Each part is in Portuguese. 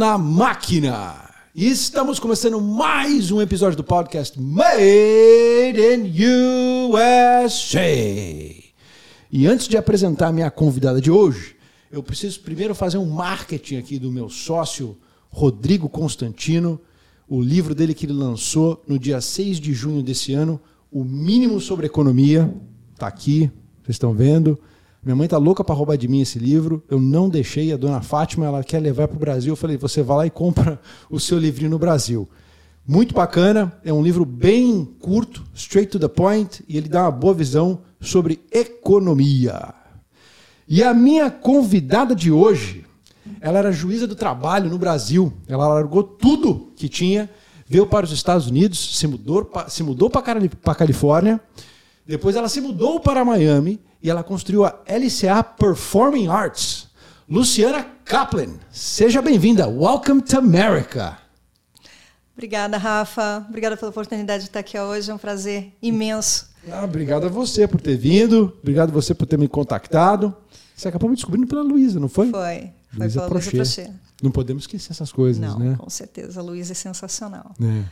na máquina. E estamos começando mais um episódio do podcast Made in USA. E antes de apresentar a minha convidada de hoje, eu preciso primeiro fazer um marketing aqui do meu sócio Rodrigo Constantino, o livro dele que ele lançou no dia 6 de junho desse ano, O Mínimo sobre Economia. Está aqui, vocês estão vendo. Minha mãe tá louca para roubar de mim esse livro. Eu não deixei. A dona Fátima, ela quer levar para o Brasil. Eu falei, você vai lá e compra o seu livrinho no Brasil. Muito bacana. É um livro bem curto, straight to the point, e ele dá uma boa visão sobre economia. E a minha convidada de hoje, ela era juíza do trabalho no Brasil. Ela largou tudo que tinha, veio para os Estados Unidos, se mudou, se mudou para a Califórnia. Depois ela se mudou para Miami e ela construiu a LCA Performing Arts. Luciana Kaplan, seja bem-vinda. Welcome to America. Obrigada, Rafa. Obrigada pela oportunidade de estar aqui hoje. É um prazer imenso. Ah, obrigado a você por ter vindo. Obrigado a você por ter me contactado. Você acabou me descobrindo pela Luísa, não foi? Foi. Foi Luísa Prochê. Não podemos esquecer essas coisas, não, né? Com certeza. A Luísa é sensacional. É.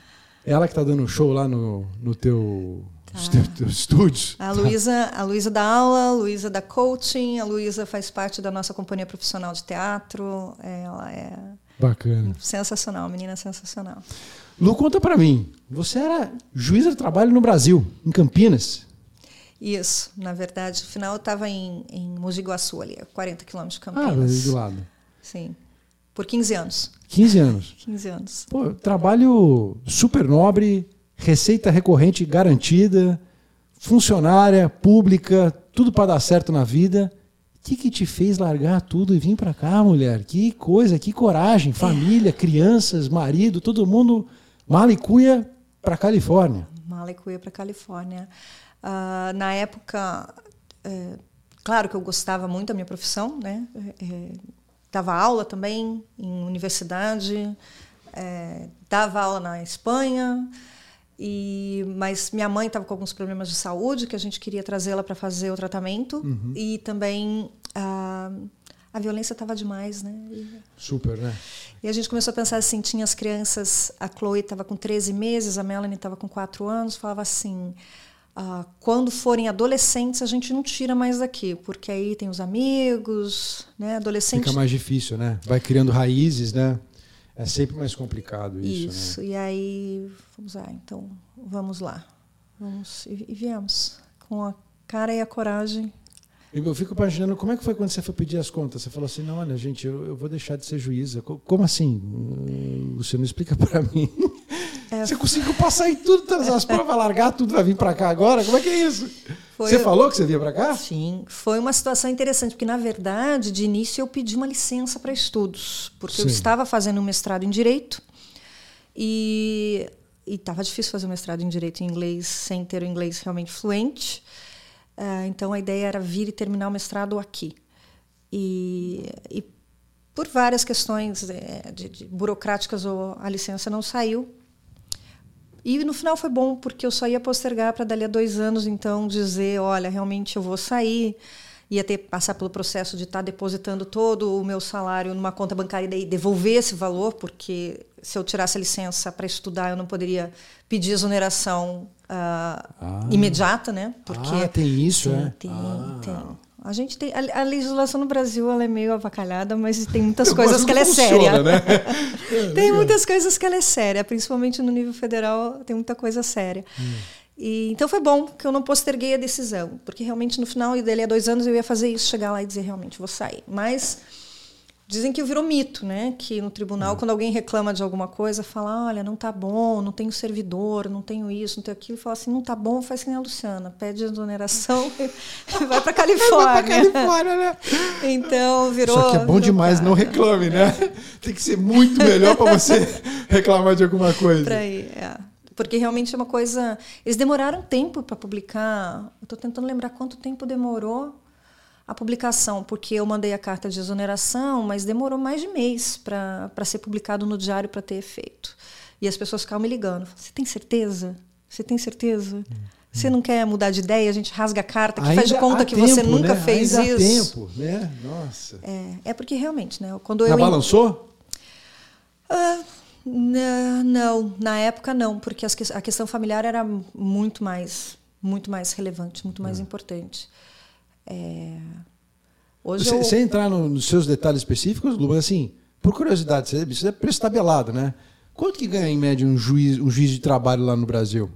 Ela que está dando show lá no, no teu Tá. estúdios. A Luísa, a Luísa dá aula, a Luísa dá coaching, a Luísa faz parte da nossa companhia profissional de teatro. Ela é bacana. Sensacional, menina sensacional. Lu, conta para mim. Você era juíza de trabalho no Brasil, em Campinas. Isso, na verdade, no final eu estava em, em Mogi Guaçu, ali, a 40 quilômetros de Campinas. Ah, do lado. Sim, por 15 anos. 15 anos. 15 anos. Pô, trabalho super nobre, receita recorrente garantida, funcionária pública, tudo para dar certo na vida. O que, que te fez largar tudo e vir para cá, mulher? Que coisa, que coragem. Família, crianças, marido, todo mundo malicuia para Califórnia. Malicuia para Califórnia. Uh, na época, é, claro que eu gostava muito da minha profissão, né? É, dava aula também em universidade, é, dava aula na Espanha. E, mas minha mãe estava com alguns problemas de saúde que a gente queria trazê-la para fazer o tratamento uhum. e também a, a violência estava demais, né? E, Super, né? E a gente começou a pensar assim, tinha as crianças, a Chloe estava com 13 meses, a Melanie estava com 4 anos, falava assim, ah, quando forem adolescentes a gente não tira mais daqui, porque aí tem os amigos, né? Adolescentes. Fica mais difícil, né? Vai criando raízes, né? É sempre mais complicado isso. Né? Isso. Né? E aí, vamos lá, então vamos lá. Vamos, e, e viemos com a cara e a coragem. Eu fico imaginando como é que foi quando você foi pedir as contas. Você falou assim: não, olha, gente, eu, eu vou deixar de ser juíza. Como assim? Você não explica para mim. É. Você conseguiu passar em tudo, todas as provas, largar tudo, vai vir para cá agora? Como é que é isso? Foi, você falou que você vinha para cá? Sim, foi uma situação interessante, porque na verdade, de início eu pedi uma licença para estudos, porque Sim. eu estava fazendo um mestrado em direito e estava difícil fazer um mestrado em direito em inglês sem ter o inglês realmente fluente. Uh, então a ideia era vir e terminar o mestrado aqui. E, e por várias questões é, de, de burocráticas, a licença não saiu. E no final foi bom, porque eu só ia postergar para dali a dois anos, então, dizer: olha, realmente eu vou sair. Ia ter passar pelo processo de estar tá depositando todo o meu salário numa conta bancária e daí devolver esse valor, porque se eu tirasse a licença para estudar, eu não poderia pedir exoneração uh, ah. imediata, né? Porque ah, tem isso, tem, é? Tem, ah. tem. A gente tem a, a, legislação no Brasil ela é meio avacalhada, mas tem muitas coisas que ela é funciona, séria. Né? tem muitas coisas que ela é séria, principalmente no nível federal, tem muita coisa séria. Hum. E, então foi bom que eu não posterguei a decisão, porque realmente no final, e dali a dois anos, eu ia fazer isso, chegar lá e dizer realmente vou sair. Mas Dizem que virou mito, né? Que no tribunal, quando alguém reclama de alguma coisa, fala: olha, não tá bom, não tenho servidor, não tenho isso, não tenho aquilo. Fala assim: não tá bom, faz que nem a Luciana, pede exoneração e vai para Califórnia. vai para Califórnia, né? Então virou. Só que é bom demais, cara. não reclame, né? Tem que ser muito melhor para você reclamar de alguma coisa. Pra ir, é. Porque realmente é uma coisa. Eles demoraram tempo para publicar. Eu estou tentando lembrar quanto tempo demorou a publicação, porque eu mandei a carta de exoneração, mas demorou mais de mês para ser publicado no diário para ter efeito. E as pessoas ficavam me ligando: Você tem certeza? Você tem certeza? Hum. Você não quer mudar de ideia? A gente rasga a carta, que faz de conta que tempo, você nunca né? fez Ainda isso. tempo, né? Nossa. É, é porque realmente, né? Quando Já eu balançou? Uh, não, na época não, porque a questão familiar era muito mais, muito mais relevante, muito mais é. importante. É... Hoje você, eu... você entrar no, nos seus detalhes específicos, Lu, assim, por curiosidade, você, você é preço tabelado, né? Quanto que ganha em média um juiz, um juiz de trabalho lá no Brasil?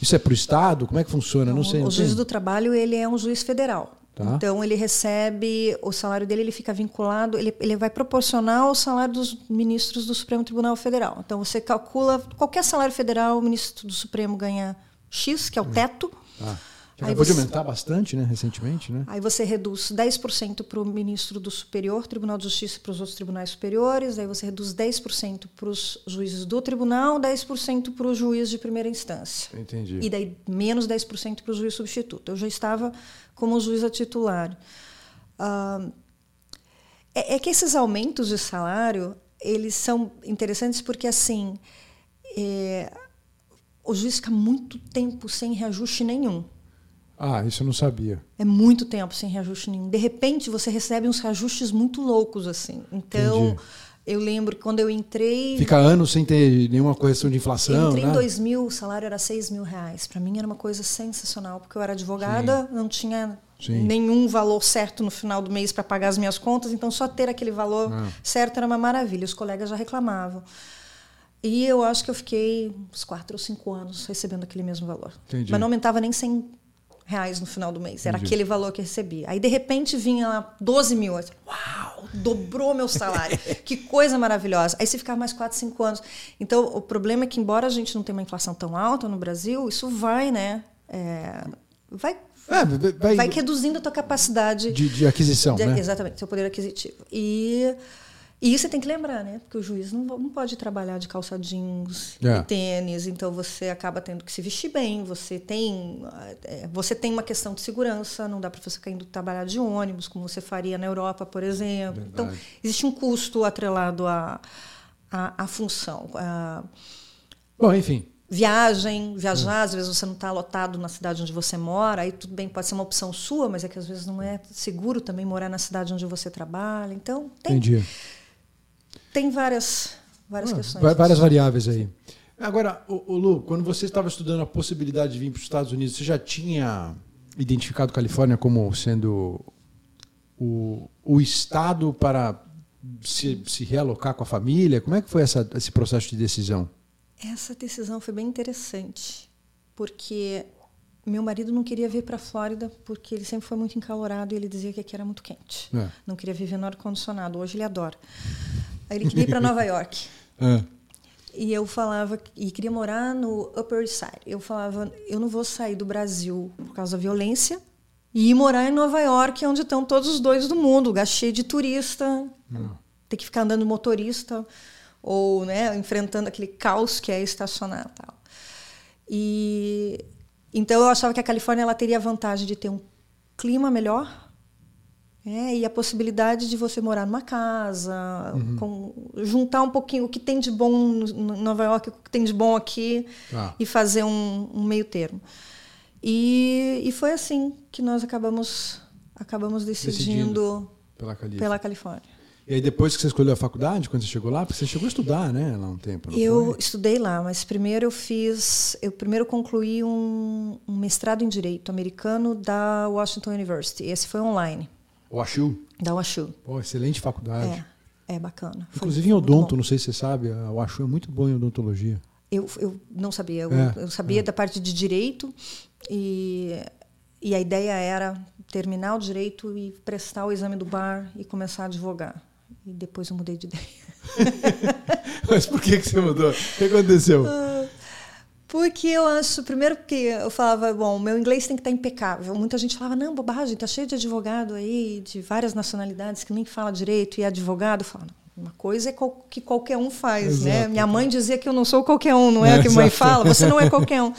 Isso é para o Estado? Como é que funciona? Não, sei. O juiz do trabalho ele é um juiz federal. Tá. Então ele recebe o salário dele, ele fica vinculado, ele, ele vai proporcionar ao salário dos ministros do Supremo Tribunal Federal. Então você calcula qualquer salário federal, o ministro do Supremo ganha X, que é o hum. teto. Ah. Já acabou você, de aumentar bastante, né, recentemente, né? Aí você reduz 10% para o ministro do Superior Tribunal de Justiça para os outros tribunais superiores, aí você reduz 10% para os juízes do tribunal, 10% para o juiz de primeira instância. Entendi. E daí menos 10% para o juiz substituto. Eu já estava como juiz a titular. Ah, é, é que esses aumentos de salário, eles são interessantes porque, assim, é, o juiz fica muito tempo sem reajuste nenhum. Ah, isso eu não sabia. É muito tempo sem reajuste nenhum. De repente, você recebe uns reajustes muito loucos, assim. Então, Entendi. eu lembro que quando eu entrei... Fica anos sem ter nenhuma correção de inflação, Eu entrei né? em 2000, o salário era 6 mil reais. Para mim era uma coisa sensacional, porque eu era advogada, Sim. não tinha Sim. nenhum valor certo no final do mês para pagar as minhas contas, então só ter aquele valor ah. certo era uma maravilha. Os colegas já reclamavam. E eu acho que eu fiquei uns quatro ou cinco anos recebendo aquele mesmo valor. Entendi. Mas não aumentava nem 100 reais no final do mês. Era Entendi. aquele valor que eu recebia. Aí, de repente, vinha lá 12 mil. Eu, Uau, dobrou meu salário. que coisa maravilhosa. Aí você ficava mais 4, 5 anos. Então, o problema é que, embora a gente não tenha uma inflação tão alta no Brasil, isso vai, né? É, vai é, vai, vai, reduzindo a tua capacidade de, de aquisição, de, né? Exatamente, seu poder aquisitivo. E e isso você tem que lembrar, né? Porque o juiz não, não pode trabalhar de calça jeans é. e tênis, então você acaba tendo que se vestir bem. Você tem, é, você tem uma questão de segurança, não dá para você ficar indo trabalhar de ônibus, como você faria na Europa, por exemplo. Então, Verdade. Então, existe um custo atrelado à, à, à função. À... Bom, enfim. Viagem, viajar, às vezes você não está lotado na cidade onde você mora, aí tudo bem, pode ser uma opção sua, mas é que às vezes não é seguro também morar na cidade onde você trabalha. Então, tem. Entendi. Tem várias, várias ah, questões. Várias variáveis aí. Agora, o, Lu, quando você estava estudando a possibilidade de vir para os Estados Unidos, você já tinha identificado Califórnia como sendo o, o estado para se, se realocar com a família? Como é que foi essa, esse processo de decisão? Essa decisão foi bem interessante, porque meu marido não queria vir para a Flórida porque ele sempre foi muito encalorado e ele dizia que aqui era muito quente. É. Não queria viver no ar-condicionado. Hoje ele adora. Aí ele queria ir para Nova York. É. E eu falava, e queria morar no Upper East Side. Eu falava, eu não vou sair do Brasil por causa da violência e ir morar em Nova York, onde estão todos os dois do mundo, lugar cheio de turista, não. ter que ficar andando motorista ou né, enfrentando aquele caos que é estacionar tal. E então eu achava que a Califórnia ela teria a vantagem de ter um clima melhor, é, e a possibilidade de você morar numa casa, uhum. com, juntar um pouquinho o que tem de bom em Nova York, o que tem de bom aqui, ah. e fazer um, um, meio termo. E, e foi assim que nós acabamos, acabamos decidindo, decidindo pela, pela Califórnia. E aí depois que você escolheu a faculdade, quando você chegou lá, porque você chegou a estudar, né, lá um tempo? eu foi? estudei lá, mas primeiro eu fiz, eu primeiro concluí um, um mestrado em direito americano da Washington University. Esse foi online. O? Da. Pô, excelente faculdade. É, é bacana. Inclusive em odonto, não sei se você sabe, a Washu é muito bom em odontologia. Eu, eu não sabia. Eu, é, eu sabia é. da parte de direito e, e a ideia era terminar o direito e prestar o exame do bar e começar a advogar. E depois eu mudei de ideia. Mas por que, que você mudou? O que aconteceu? Uh, porque eu acho, primeiro porque eu falava, bom, meu inglês tem que estar impecável. Muita gente falava, não, bobagem, tá cheio de advogado aí, de várias nacionalidades que nem fala direito e é advogado. Eu falava, uma coisa é que qualquer um faz, né? Exato. né? Minha mãe dizia que eu não sou qualquer um, não é, é o que a mãe fala? Você não é qualquer um.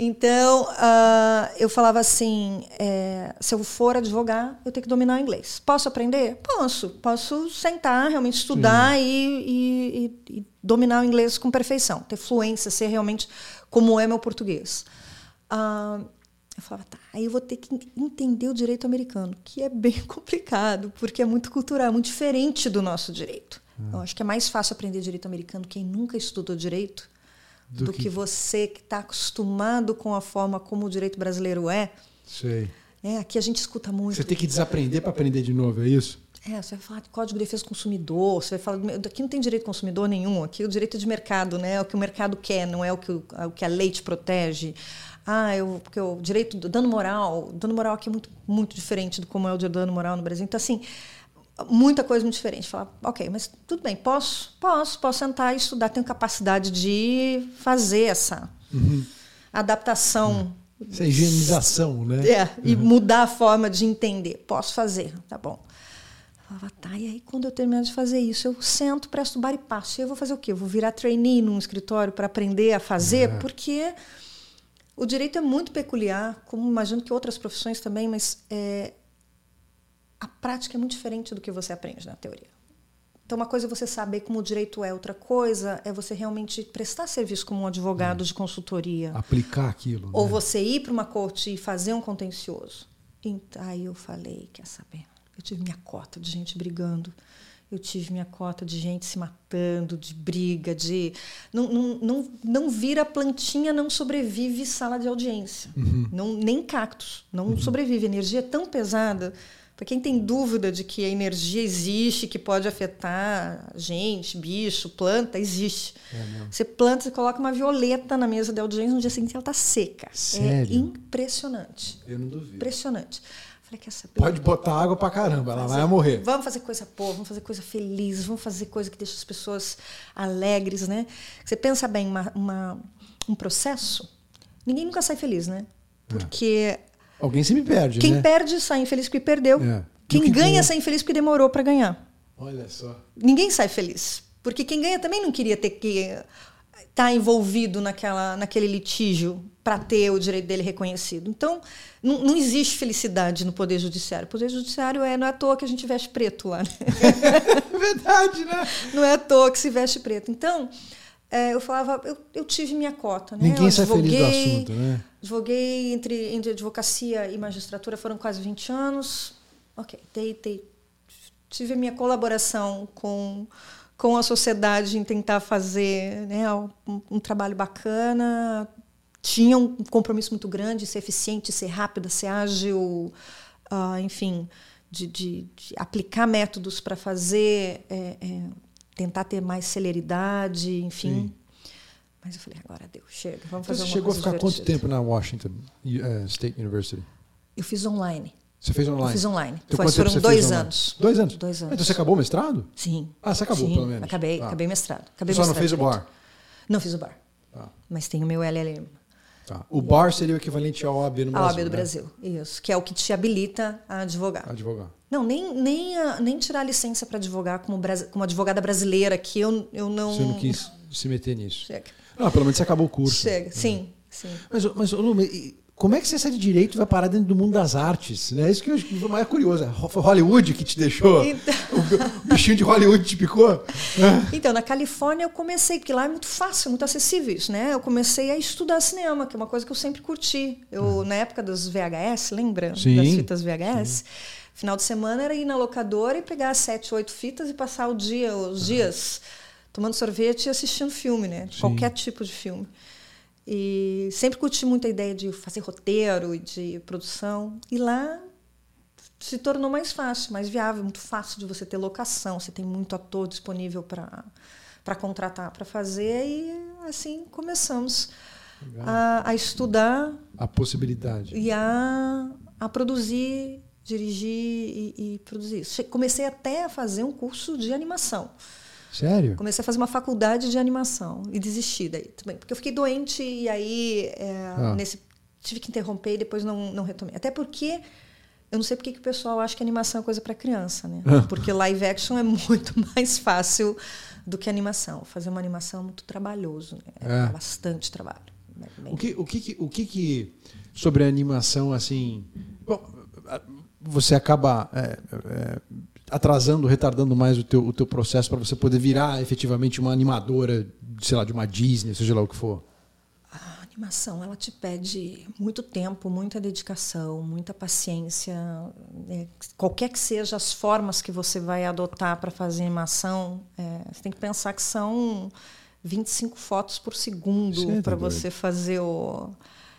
Então, uh, eu falava assim: é, se eu for advogar, eu tenho que dominar o inglês. Posso aprender? Posso. Posso sentar, realmente estudar e, e, e, dominar o inglês com perfeição, ter fluência, ser realmente como é meu português. Uh, eu falava, tá, aí eu vou ter que entender o direito americano, que é bem complicado, porque é muito cultural, é muito diferente do nosso direito. Ah. Eu acho que é mais fácil aprender direito americano quem nunca estudou direito do, do que... que... você que está acostumado com a forma como o direito brasileiro é. Sei. É, aqui a gente escuta muito. Você tem que desaprender para aprender de novo, é isso? É, você vai falar de Código de Defesa do Consumidor, você vai falar. Aqui não tem direito do consumidor nenhum, aqui é o direito de mercado, né? É o que o mercado quer, não é o que, o, é o que a lei te protege. Ah, eu, porque o direito do dano moral, dano moral aqui é muito, muito diferente do como é o de dano moral no Brasil. Então, assim, muita coisa muito diferente. Falar, ok, mas tudo bem, posso, posso, posso sentar e estudar, tenho capacidade de fazer essa uhum. adaptação. Essa higienização, né? É, e uhum. mudar a forma de entender. Posso fazer, tá bom. Falava, tá, e aí quando eu terminar de fazer isso, eu sento, presto bar e passo. E eu vou fazer o quê? Eu vou virar trainee num escritório para aprender a fazer, é. porque o direito é muito peculiar, como imagino que outras profissões também, mas é, a prática é muito diferente do que você aprende na teoria. Então, uma coisa é você saber como o direito é, outra coisa é você realmente prestar serviço como um advogado de consultoria. Aplicar aquilo. Ou né? você ir para uma corte e fazer um contencioso. Então, aí eu falei, quer saber? Eu tive minha cota de gente brigando eu tive minha cota de gente se matando, de briga, de. Não, não, não, não vira plantinha, não sobrevive sala de audiência. Uhum. Não, nem cactos. Não uhum. sobrevive. A energia é tão pesada. Para quem tem dúvida de que a energia existe, que pode afetar gente, bicho, planta, existe. É você planta, você coloca uma violeta na mesa de audiência, no dia seguinte ela está seca. É Sério? É impressionante. Eu não duvido. Impressionante. Falei, quer saber? Pode botar água pra caramba, ela vai morrer. Vamos fazer coisa boa, vamos fazer coisa feliz, vamos fazer coisa que deixa as pessoas alegres, né? Você pensa bem, uma, uma um processo, ninguém nunca sai feliz, né? É. Porque. É. Alguém se me perde, Quem né? perde sai infeliz porque perdeu. É. Quem que ganha sai infeliz porque demorou para ganhar. Olha só. Ninguém sai feliz. Porque quem ganha também não queria ter que está envolvido naquela, naquele litígio para ter o direito dele reconhecido. Então, não, não, existe felicidade no Poder Judiciário. O Poder Judiciário é, não é à toa que a gente veste preto lá. Né? Verdade, né? Não é à toa que se veste preto. Então, é, eu falava, eu, eu, tive minha cota. Né? Ninguém sai feliz do assunto, né? Advoguei entre, entre advocacia e magistratura, foram quase 20 anos. Ok, dei, dei, tive a minha colaboração com com a sociedade em tentar fazer né, um, um, trabalho bacana. Tinha um compromisso muito grande, ser eficiente, ser rápida, ser ágil, uh, enfim, de, de, de, aplicar métodos para fazer, é, é, tentar ter mais celeridade, enfim. Sim. Mas eu falei, agora deu, chega, vamos então fazer você chegou a ficar quanto tempo na Washington uh, State University? Eu fiz online. Você fez online? Eu fiz online. Então, Foi, foram dois anos. Dois anos? Dois anos. Então você acabou o mestrado? Sim. Ah, você acabou, Sim, pelo menos. Acabei, ah. acabei mestrado. Acabei você só não fez o bar? Não fiz o bar. Ah. Mas tenho o meu LLM. Tá. O bar seria o equivalente ao OAB no Brasil. A OAB do né? Brasil, isso. Que é o que te habilita a advogar. A advogar. Não, nem, nem, a, nem tirar a licença para advogar como, como advogada brasileira, que eu, eu não. Você não quis se meter nisso. Chega. Ah, pelo menos você acabou o curso. Chega, sim. sim. Mas, mas Lu, como é que você sai de direito e vai parar dentro do mundo das artes? Né? Isso que eu mais curioso. Foi Hollywood que te deixou? Então... O bichinho de Hollywood te picou? Então, na Califórnia eu comecei, porque lá é muito fácil, muito acessível isso, né? Eu comecei a estudar cinema, que é uma coisa que eu sempre curti. Eu, hum. na época dos VHS, lembra? Sim, das fitas VHS. Sim. Final de semana era ir na locadora e pegar sete, oito fitas e passar o dia, os dias tomando sorvete e assistindo filme, né? Sim. Qualquer tipo de filme. E sempre curti muito a ideia de fazer roteiro e de produção. E lá se tornou mais fácil, mais viável, muito fácil de você ter locação, você tem muito ator disponível para para contratar para fazer. E assim começamos a, a, estudar. A possibilidade. E a, a produzir dirigir e, e produzir. Comecei até a fazer um curso de animação Sério? Comecei a fazer uma faculdade de animação e desisti daí também. Porque eu fiquei doente e aí é, ah. nesse, tive que interromper e depois não, não retomei. Até porque eu não sei porque que o pessoal acha que animação é coisa para criança, né? Ah. Porque live action é muito mais fácil do que animação. Fazer uma animação é muito trabalhoso, né? é, é. bastante trabalho. Bem... O que, o que, o que, que sobre a animação assim? Bom, você acaba é, é, atrasando, retardando mais o teu, o teu processo para você poder virar efetivamente uma animadora, sei lá, de uma Disney, seja lá o que for? A animação, ela te pede muito tempo, muita dedicação, muita paciência. É, qualquer que seja as formas que você vai adotar para fazer animação, é, você tem que pensar que são 25 fotos por segundo tá para você fazer o.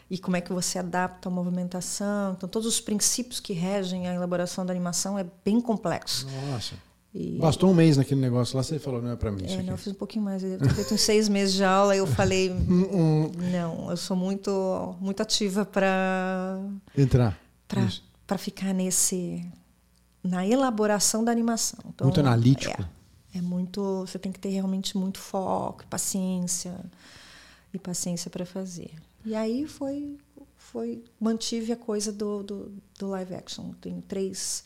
E como é que você adapta a movimentação. Então, todos os princípios que regem a elaboração da animação é bem complexo. Nossa. E... Bastou um mês naquele negócio lá, você falou, não é para mim. É, não, eu fiz um pouquinho mais. Eu ter feito uns seis meses de aula eu falei, não, eu sou muito, muito ativa para entrar, para ficar nesse na elaboração da animação. Então, muito analítico. É, é muito, você tem que ter realmente muito foco, paciência e paciência para fazer. E aí foi, foi mantive a coisa do, do, do live action. Tem três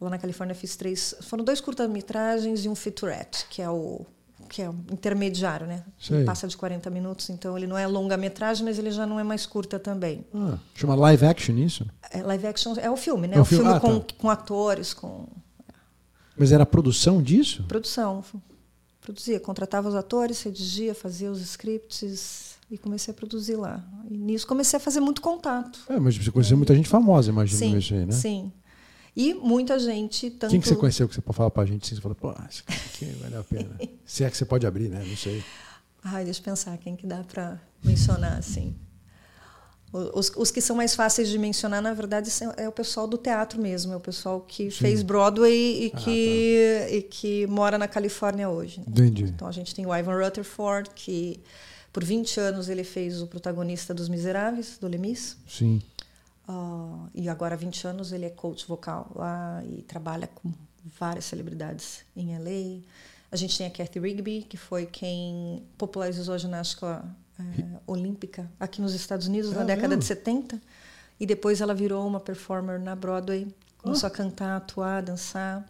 Lá na Califórnia fiz três. Foram dois curta-metragens e um featurette, que é o que é o intermediário, né? Passa de 40 minutos, então ele não é longa-metragem, mas ele já não é mais curta também. Ah, chama live action isso? É, live action é o filme, né? É o, filme, filme ah, com, tá. com atores, com. Mas era a produção disso? Produção. Produzia, contratava os atores, redigia, fazia os scripts e comecei a produzir lá. E nisso comecei a fazer muito contato. É, mas você conheceu é. muita gente famosa, imagino, sim, isso aí, né? Sim. E muita gente. Tanto... Quem que você conheceu que você pode falar pra gente? Assim, você falou, pô, cara aqui vale a pena. Se é que você pode abrir, né? Não sei. Ai, deixa eu pensar, quem que dá para mencionar, assim. Os, os, que são mais fáceis de mencionar, na verdade, é o pessoal do teatro mesmo, é o pessoal que Sim. fez Broadway e, ah, que, tá. e que mora na Califórnia hoje. Entendi. Então a gente tem o Ivan Rutherford, que por 20 anos ele fez o protagonista dos Miseráveis, do Lemis. Sim. Uh, e agora há 20 anos ele é coach vocal lá e trabalha com várias celebridades em LA. A gente tem a Kathy Rigby, que foi quem popularizou a ginástica é, olímpica aqui nos Estados Unidos na década de 70. E depois ela virou uma performer na Broadway, começou oh. a cantar, atuar, dançar.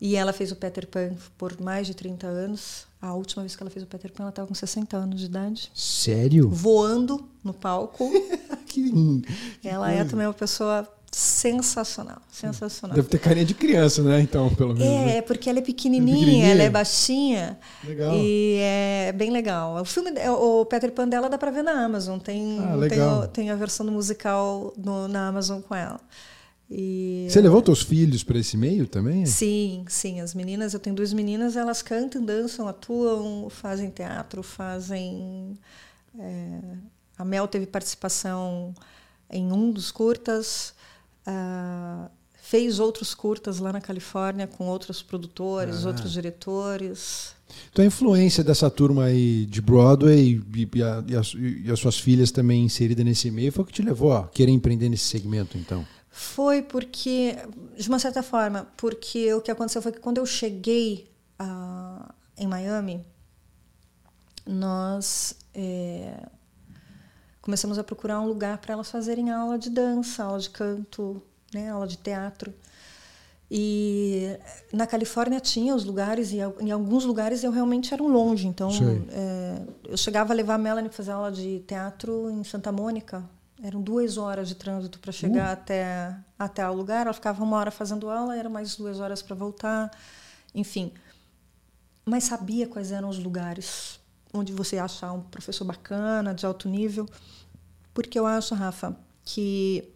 E ela fez o Peter Pan por mais de 30 anos. A última vez que ela fez o Peter Pan, ela estava com 60 anos de idade. Sério? Voando no palco. que lindo. Ela é também uma pessoa sensacional, sensacional. Deve ter carinha de criança, né? Então, pelo menos. É, né? porque ela é pequenininha, é pequenininha, ela é baixinha. Legal. E é bem legal. O filme, o Peter Pan dela dá para ver na Amazon. Tem, ah, tem, tem, a versão do musical no, na Amazon com ela. E... Você levou teus filhos para esse meio também? Sim, sim. As meninas, eu tenho duas meninas, elas cantam, dançam, atuam, fazem teatro, fazem. É... A Mel teve participação em um dos curtas, uh... fez outros curtas lá na Califórnia com outros produtores, ah. outros diretores. Então a influência dessa turma aí de Broadway e, e, a, e, as, e as suas filhas também inseridas nesse meio foi o que te levou a querer empreender nesse segmento, então? Foi porque, de uma certa forma, porque o que aconteceu foi que quando eu cheguei uh, em Miami, nós é, começamos a procurar um lugar para elas fazerem aula de dança, aula de canto, né, aula de teatro. E na Califórnia tinha os lugares, e em alguns lugares eu realmente era longe. Então, é, eu chegava a levar a Melanie para fazer aula de teatro em Santa Mônica, eram duas horas de trânsito para chegar uh. até, até o lugar. Ela ficava uma hora fazendo aula, era mais duas horas para voltar. Enfim. Mas sabia quais eram os lugares onde você achar um professor bacana, de alto nível. Porque eu acho, Rafa, que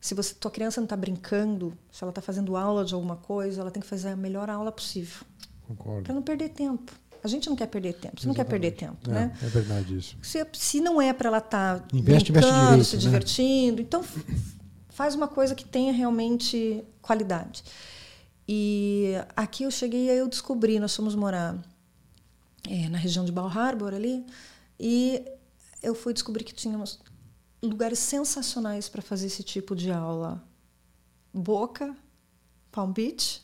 se você tua criança não está brincando, se ela está fazendo aula de alguma coisa, ela tem que fazer a melhor aula possível. Concordo. Para não perder tempo. A gente não quer perder tempo. Você Exatamente. não quer perder tempo, é, né? É verdade isso. Se, se não é para ela estar tá investe, brincando, investe direito, se né? divertindo, então faz uma coisa que tenha realmente qualidade. E aqui eu cheguei e aí eu descobri, nós fomos morar é, na região de Bal Harbor ali, e eu fui descobrir que tínhamos lugares sensacionais para fazer esse tipo de aula. Boca, Palm Beach,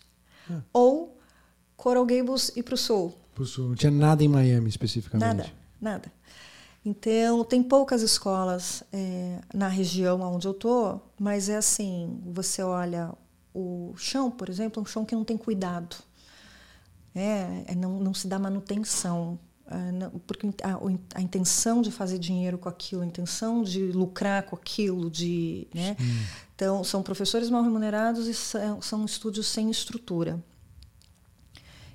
é. ou Coral Gables e para o Sul. Pro sul. Não tinha nada em Miami especificamente? Nada, nada. Então, tem poucas escolas é, na região onde eu tô, mas é assim, você olha o chão, por exemplo, é um chão que não tem cuidado. É, é não, não se dá manutenção. É, não, porque a, a, intenção de fazer dinheiro com aquilo, a intenção de lucrar com aquilo, de, né? Então, são professores mal remunerados e são, são estúdios sem estrutura.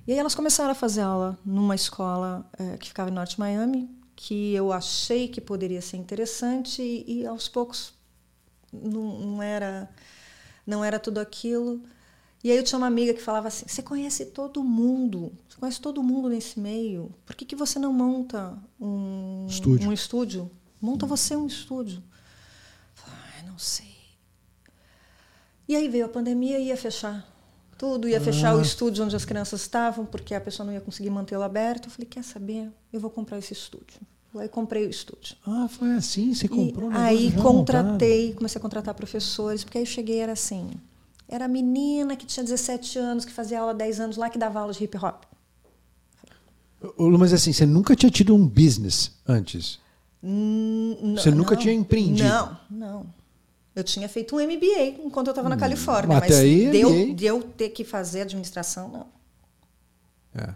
E aí elas começaram a fazer aula numa escola é, que ficava em Norte Miami, que eu achei que poderia ser interessante e, e aos poucos não, não, era não era tudo aquilo. E aí eu tinha uma amiga que falava assim: "Você conhece todo mundo, você conhece todo mundo nesse meio. Por que, que você não monta um estúdio? Um estúdio? Monta você um estúdio." Eu falei, não sei. E aí veio a pandemia e ia fechar tudo, ia ah. fechar o estúdio onde as crianças estavam, porque a pessoa não ia conseguir mantê-lo aberto. Eu falei, quer saber? Eu vou comprar esse estúdio. Aí comprei o estúdio. Ah, foi assim? Você comprou? E aí contratei, montado. comecei a contratar professores, porque aí eu cheguei era assim. Era a menina que tinha 17 anos, que fazia aula há 10 anos lá, que dava aula de hip hop. Mas assim, você nunca tinha tido um business antes? N você nunca não, tinha empreendido? Não, não. Eu tinha feito um MBA enquanto eu estava na hum, Califórnia, mas aí, deu, de eu ter que fazer administração, não. É.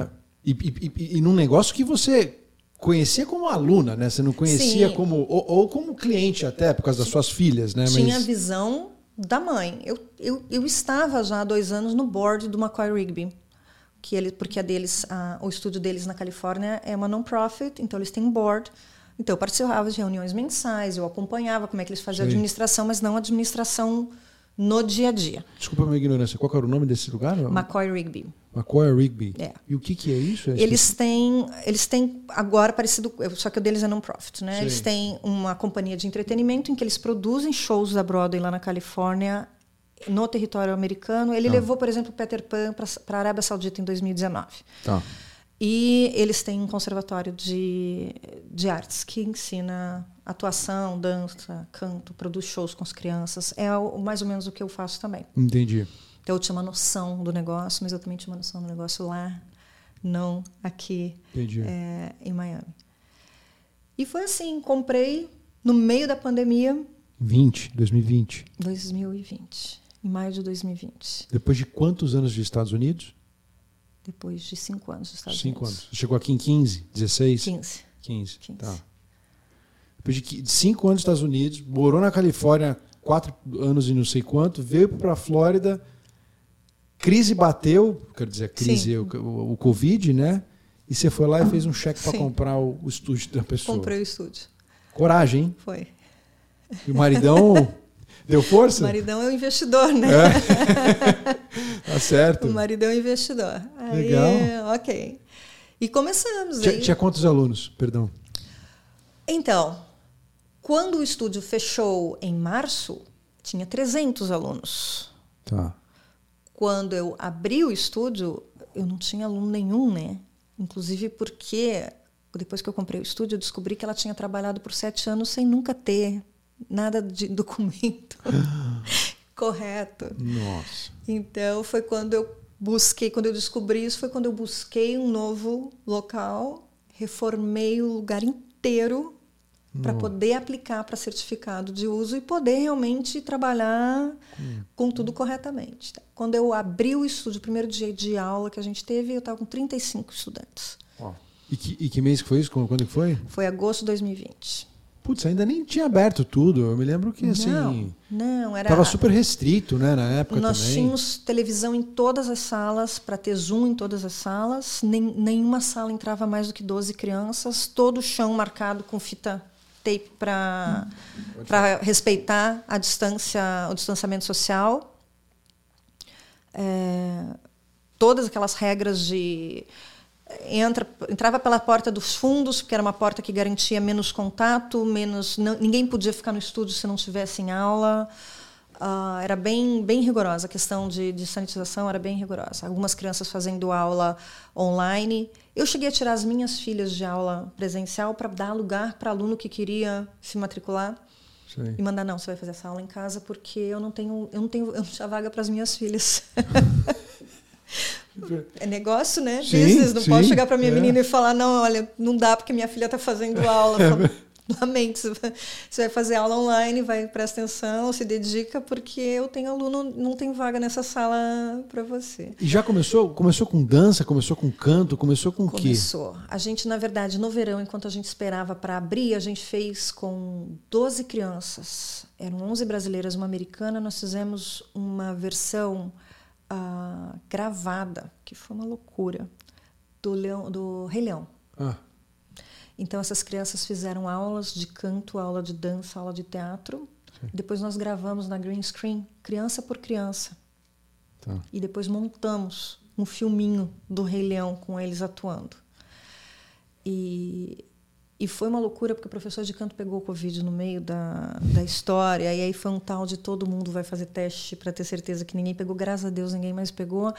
é. E, e, e, e, num negócio que você conhecia como aluna, né? Você não conhecia Sim. como. Ou, ou, como cliente até, por causa das suas filhas, né? Tinha mas... a visão da mãe. Eu, eu, eu estava já há dois anos no board do McCoy Rigby. Que ele, porque a deles, a, o estúdio deles na Califórnia é uma non-profit, então eles têm um board. Então, eu participava de reuniões mensais, eu acompanhava como é que eles faziam a administração, mas não administração no dia a dia. Desculpa a minha ignorância, qual era o nome desse lugar? McCoy Rigby. McCoy Rigby. É. E o que, que é isso? É eles têm, eles têm agora parecido, só que o deles é non-profit, né? Sim. Eles têm uma companhia de entretenimento em que eles produzem shows da Broadway lá na Califórnia, no território americano. Ele ah. levou, por exemplo, Peter Pan para a Arábia Saudita em 2019. Tá. E eles têm um conservatório de, de artes que ensina atuação, dança, canto, produz shows com as crianças. É o, mais ou menos o que eu faço também. Entendi. Então eu tinha uma noção do negócio, mas eu também tinha uma noção do negócio lá, não aqui é, em Miami. E foi assim, comprei no meio da pandemia. 20, 2020. 2020, em maio de 2020. Depois de quantos anos de Estados Unidos? Depois de cinco anos nos Estados cinco Unidos. Cinco anos. Chegou aqui em 15, 16? 15. 15. 15. Tá. Depois de cinco anos nos Estados Unidos, morou na Califórnia quatro anos e não sei quanto, veio para a Flórida, crise bateu, quer dizer, crise, o, o, o, Covid, né? E você foi lá e fez um cheque para comprar o, o, estúdio da pessoa. Comprei o estúdio. Coragem, hein? Foi. E o maridão Deu força? O maridão é um investidor, né? É. tá certo. O maridão é um investidor. Aí, Legal. Ok. E começamos. Tinha, aí... tinha quantos alunos? Perdão. Então, quando o estúdio fechou em março, tinha 300 alunos. Tá. Quando eu abri o estúdio, eu não tinha aluno nenhum, né? Inclusive porque depois que eu comprei o estúdio, eu descobri que ela tinha trabalhado por sete anos sem nunca ter nada de documento correto. Nossa. Então foi quando eu busquei, quando eu descobri isso, foi quando eu busquei um novo local, reformei o lugar inteiro para poder aplicar para certificado de uso e poder realmente trabalhar hum. com tudo corretamente. Quando eu abri o estúdio, o primeiro dia de aula que a gente teve, eu estava com 35 estudantes. Oh. E, que, e que mês que foi isso? Quando foi? Foi agosto de 2020. Putz, ainda nem tinha aberto tudo. Eu me lembro que assim. Não, não era. Tava super restrito, né, na época Nós também. tínhamos televisão em todas as salas, para ter Zoom em todas as salas. Nem, nenhuma sala entrava mais do que 12 crianças. Todo o chão marcado com fita tape para para respeitar a distância, o distanciamento social. É, todas aquelas regras de entra, entrava pela porta dos fundos, porque era uma porta que garantia menos contato, menos não, ninguém podia ficar no estúdio se não tivesse em aula. Uh, era bem, bem rigorosa, a questão de, de sanitização era bem rigorosa. Algumas crianças fazendo aula online. Eu cheguei a tirar as minhas filhas de aula presencial para dar lugar para aluno que queria se matricular. Sim. E mandar, não, você vai fazer essa aula em casa porque eu não tenho, eu não tenho, eu não tinha vaga para as minhas filhas. É negócio, né? Sim, Business. Não sim, posso chegar para minha é. menina e falar, não, olha, não dá porque minha filha está fazendo aula. Lamento, você vai fazer aula online, vai presta atenção, se dedica, porque eu tenho aluno, não tem vaga nessa sala para você. E já começou? Começou com dança, começou com canto, começou com o quê? Começou. A gente, na verdade, no verão, enquanto a gente esperava para abrir, a gente fez com 12 crianças. Eram 11 brasileiras, uma americana. Nós fizemos uma versão uh, gravada, que foi uma loucura, do, Leão, do Rei Leão. Ah. Então essas crianças fizeram aulas de canto, aula de dança, aula de teatro. Sim. Depois nós gravamos na green screen, criança por criança. Tá. E depois montamos um filminho do Rei Leão com eles atuando. E, e foi uma loucura porque o professor de canto pegou o Covid no meio da, da história, e aí foi um tal de todo mundo vai fazer teste para ter certeza que ninguém pegou. Graças a Deus ninguém mais pegou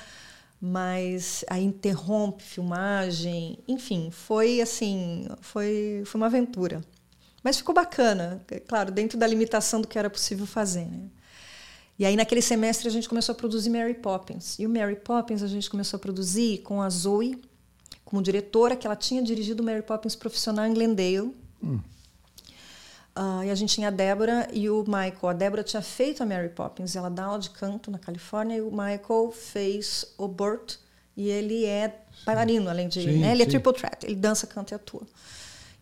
mas aí interrompe filmagem, enfim, foi assim, foi, foi uma aventura. Mas ficou bacana, é claro, dentro da limitação do que era possível fazer. Né? E aí naquele semestre a gente começou a produzir Mary Poppins. E o Mary Poppins a gente começou a produzir com a Zoe como diretora, que ela tinha dirigido Mary Poppins profissional em Glendale. Hum. Uh, e a gente tinha a Débora e o Michael. A Débora tinha feito a Mary Poppins, ela dá aula de canto na Califórnia, e o Michael fez o Burt, e ele é bailarino, além de. Sim, né? Ele é triple threat, ele dança, canta e atua.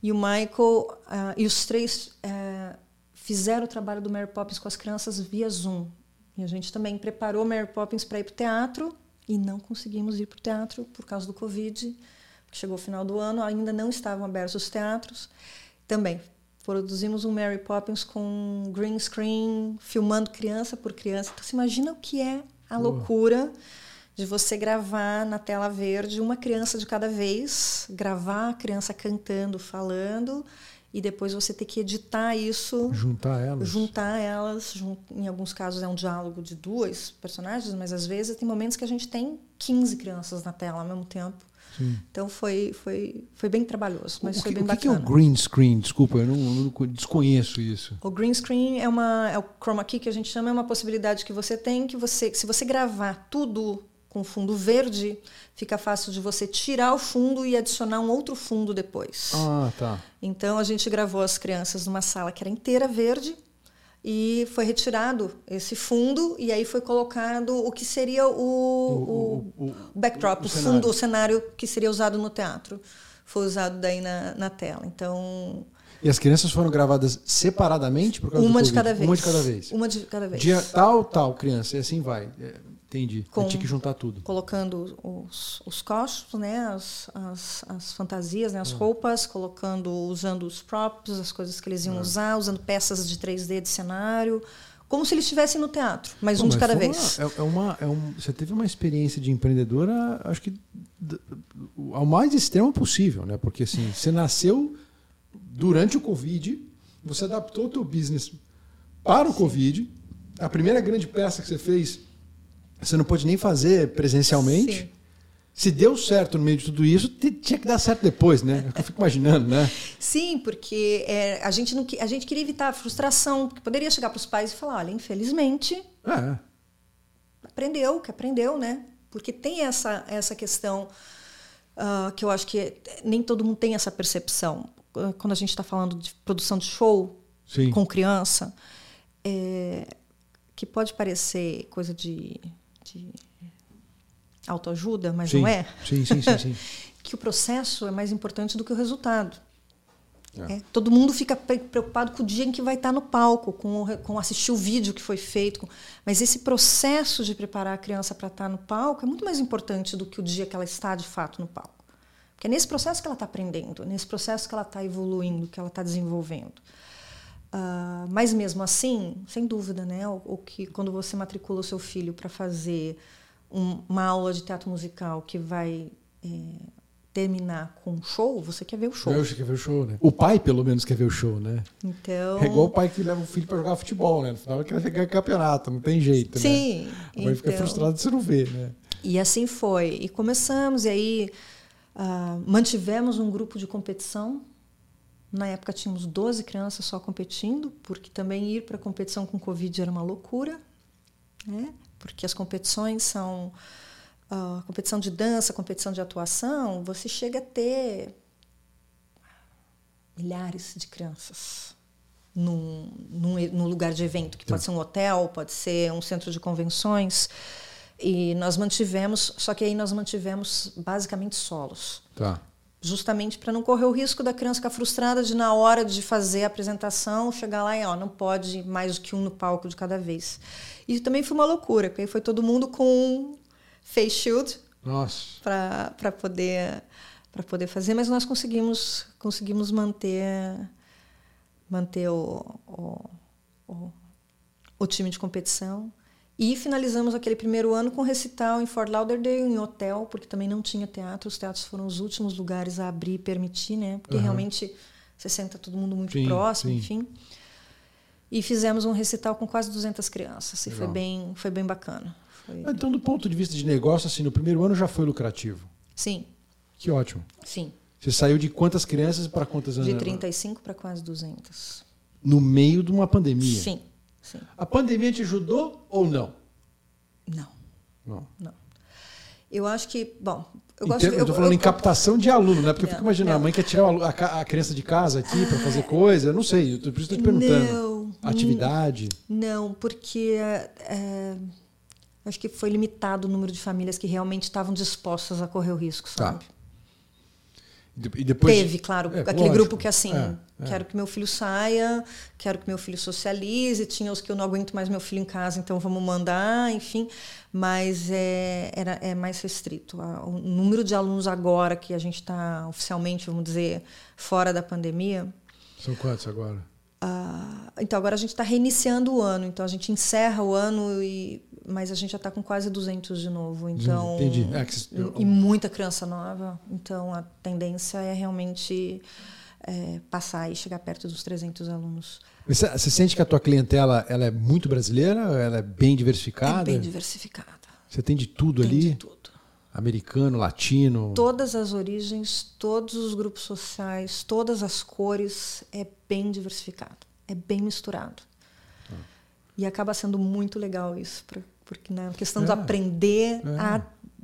E o Michael uh, e os três uh, fizeram o trabalho do Mary Poppins com as crianças via Zoom. E a gente também preparou Mary Poppins para ir para o teatro e não conseguimos ir para o teatro por causa do Covid. Chegou o final do ano, ainda não estavam abertos os teatros. Também Produzimos um Mary Poppins com green screen, filmando criança por criança. Então, você imagina o que é a loucura de você gravar na tela verde uma criança de cada vez, gravar a criança cantando, falando, e depois você ter que editar isso. Juntar elas. Juntar elas. Em alguns casos é um diálogo de duas personagens, mas às vezes tem momentos que a gente tem 15 crianças na tela ao mesmo tempo. Sim. Então foi, foi, foi bem trabalhoso, mas o foi que, bem o bacana. O que é o green screen? Desculpa, eu não, não, desconheço isso. O green screen é uma é o chroma key que a gente chama é uma possibilidade que você tem que você se você gravar tudo com fundo verde, fica fácil de você tirar o fundo e adicionar um outro fundo depois. Ah, tá. Então a gente gravou as crianças numa sala que era inteira verde e foi retirado esse fundo e aí foi colocado o que seria o, o, o, o backdrop, o, fundo, cenário. o cenário que seria usado no teatro. Foi usado daí na, na tela. Então. E as crianças foram gravadas separadamente por causa uma de cada vez. Uma de cada vez. Uma de cada vez. Dia tal, tal, criança, e assim vai. Entendi. Com, tinha que juntar tudo. Colocando os, os costos, né, as, as, as fantasias, né, as ah. roupas, colocando, usando os props, as coisas que eles iam ah. usar, usando peças de 3D de cenário, como se eles estivessem no teatro, mas Pô, um mas de cada vez. Uma, é, é, uma, é um, você teve uma experiência de empreendedora, acho que ao mais extremo possível, né? Porque assim, você nasceu durante o Covid, você adaptou o teu business para o Covid. A primeira grande peça que você fez você não pôde nem fazer presencialmente. Sim. Se deu certo no meio de tudo isso, tinha que dar certo depois, né? Eu fico imaginando, né? Sim, porque é, a, gente não, a gente queria evitar a frustração, porque poderia chegar para os pais e falar: olha, infelizmente, é. aprendeu, que aprendeu, né? Porque tem essa, essa questão uh, que eu acho que nem todo mundo tem essa percepção. Quando a gente está falando de produção de show Sim. com criança, é, que pode parecer coisa de de autoajuda, mas sim, não é. Sim, sim, sim, sim. que o processo é mais importante do que o resultado. É. É. Todo mundo fica preocupado com o dia em que vai estar no palco, com, com assistir o vídeo que foi feito. Com... Mas esse processo de preparar a criança para estar no palco é muito mais importante do que o dia que ela está de fato no palco. Porque é nesse processo que ela está aprendendo, é nesse processo que ela está evoluindo, que ela está desenvolvendo. Uh, mas mesmo assim, sem dúvida, né? O, o que quando você matricula o seu filho para fazer um, uma aula de teatro musical que vai é, terminar com um show, você quer ver o show. Você quer ver o show, né? O pai, pelo menos, quer ver o show, né? Então... É igual o pai que leva o filho para jogar futebol, né? No final quer ganhar campeonato, não tem jeito, Sim, né? A mãe então... fica frustrada se não vê, né? E assim foi. E começamos, e aí uh, mantivemos um grupo de competição na época tínhamos 12 crianças só competindo, porque também ir para a competição com Covid era uma loucura, né? porque as competições são. Uh, competição de dança, competição de atuação, você chega a ter milhares de crianças num, num, num lugar de evento, que pode tá. ser um hotel, pode ser um centro de convenções. E nós mantivemos, só que aí nós mantivemos basicamente solos. Tá justamente para não correr o risco da criança ficar frustrada de na hora de fazer a apresentação chegar lá e ó, não pode mais do que um no palco de cada vez. E também foi uma loucura, porque aí foi todo mundo com face shield para poder para poder fazer, mas nós conseguimos conseguimos manter manter o, o, o, o time de competição e finalizamos aquele primeiro ano com recital em Fort Lauderdale, em hotel, porque também não tinha teatro. Os teatros foram os últimos lugares a abrir e permitir, né? Porque uhum. realmente você senta todo mundo muito sim, próximo, sim. enfim. E fizemos um recital com quase 200 crianças. E foi bem, foi bem bacana. Foi... Então, do ponto de vista de negócio, assim, no primeiro ano já foi lucrativo? Sim. Que ótimo. Sim. Você saiu de quantas crianças para quantas anos? De 35 para quase 200. No meio de uma pandemia? Sim. Sim. A pandemia te ajudou ou não? Não. Não. Não. Eu acho que, bom, eu gosto de, eu tô falando eu, em captação de aluno, né? Porque não, eu fico imaginando, não. a mãe quer tirar a, a criança de casa aqui para fazer coisa, eu não sei, eu por isso estou te perguntando. Não, Atividade? Não, porque é, acho que foi limitado o número de famílias que realmente estavam dispostas a correr o risco, tá. sabe? Tá. E depois, Teve, claro, é, aquele lógico, grupo que assim, é, é. quero que meu filho saia, quero que meu filho socialize, tinha os que eu não aguento mais meu filho em casa, então vamos mandar, enfim, mas é, era, é mais restrito. O número de alunos agora que a gente está oficialmente, vamos dizer, fora da pandemia. São quantos agora? Uh, então agora a gente está reiniciando o ano, então a gente encerra o ano e mas a gente já está com quase 200 de novo. Então, Entendi. É E muita criança nova. Então, a tendência é realmente é, passar e chegar perto dos 300 alunos. Você, você, sente que a tua clientela ela é muito brasileira? Ela é bem diversificada? É bem diversificada. Você tem de tudo tem ali? de tudo. Americano, latino? Todas as origens, todos os grupos sociais, todas as cores. É bem diversificado. É bem misturado. Ah. E acaba sendo muito legal isso para porque né, a questão é. de aprender é. a,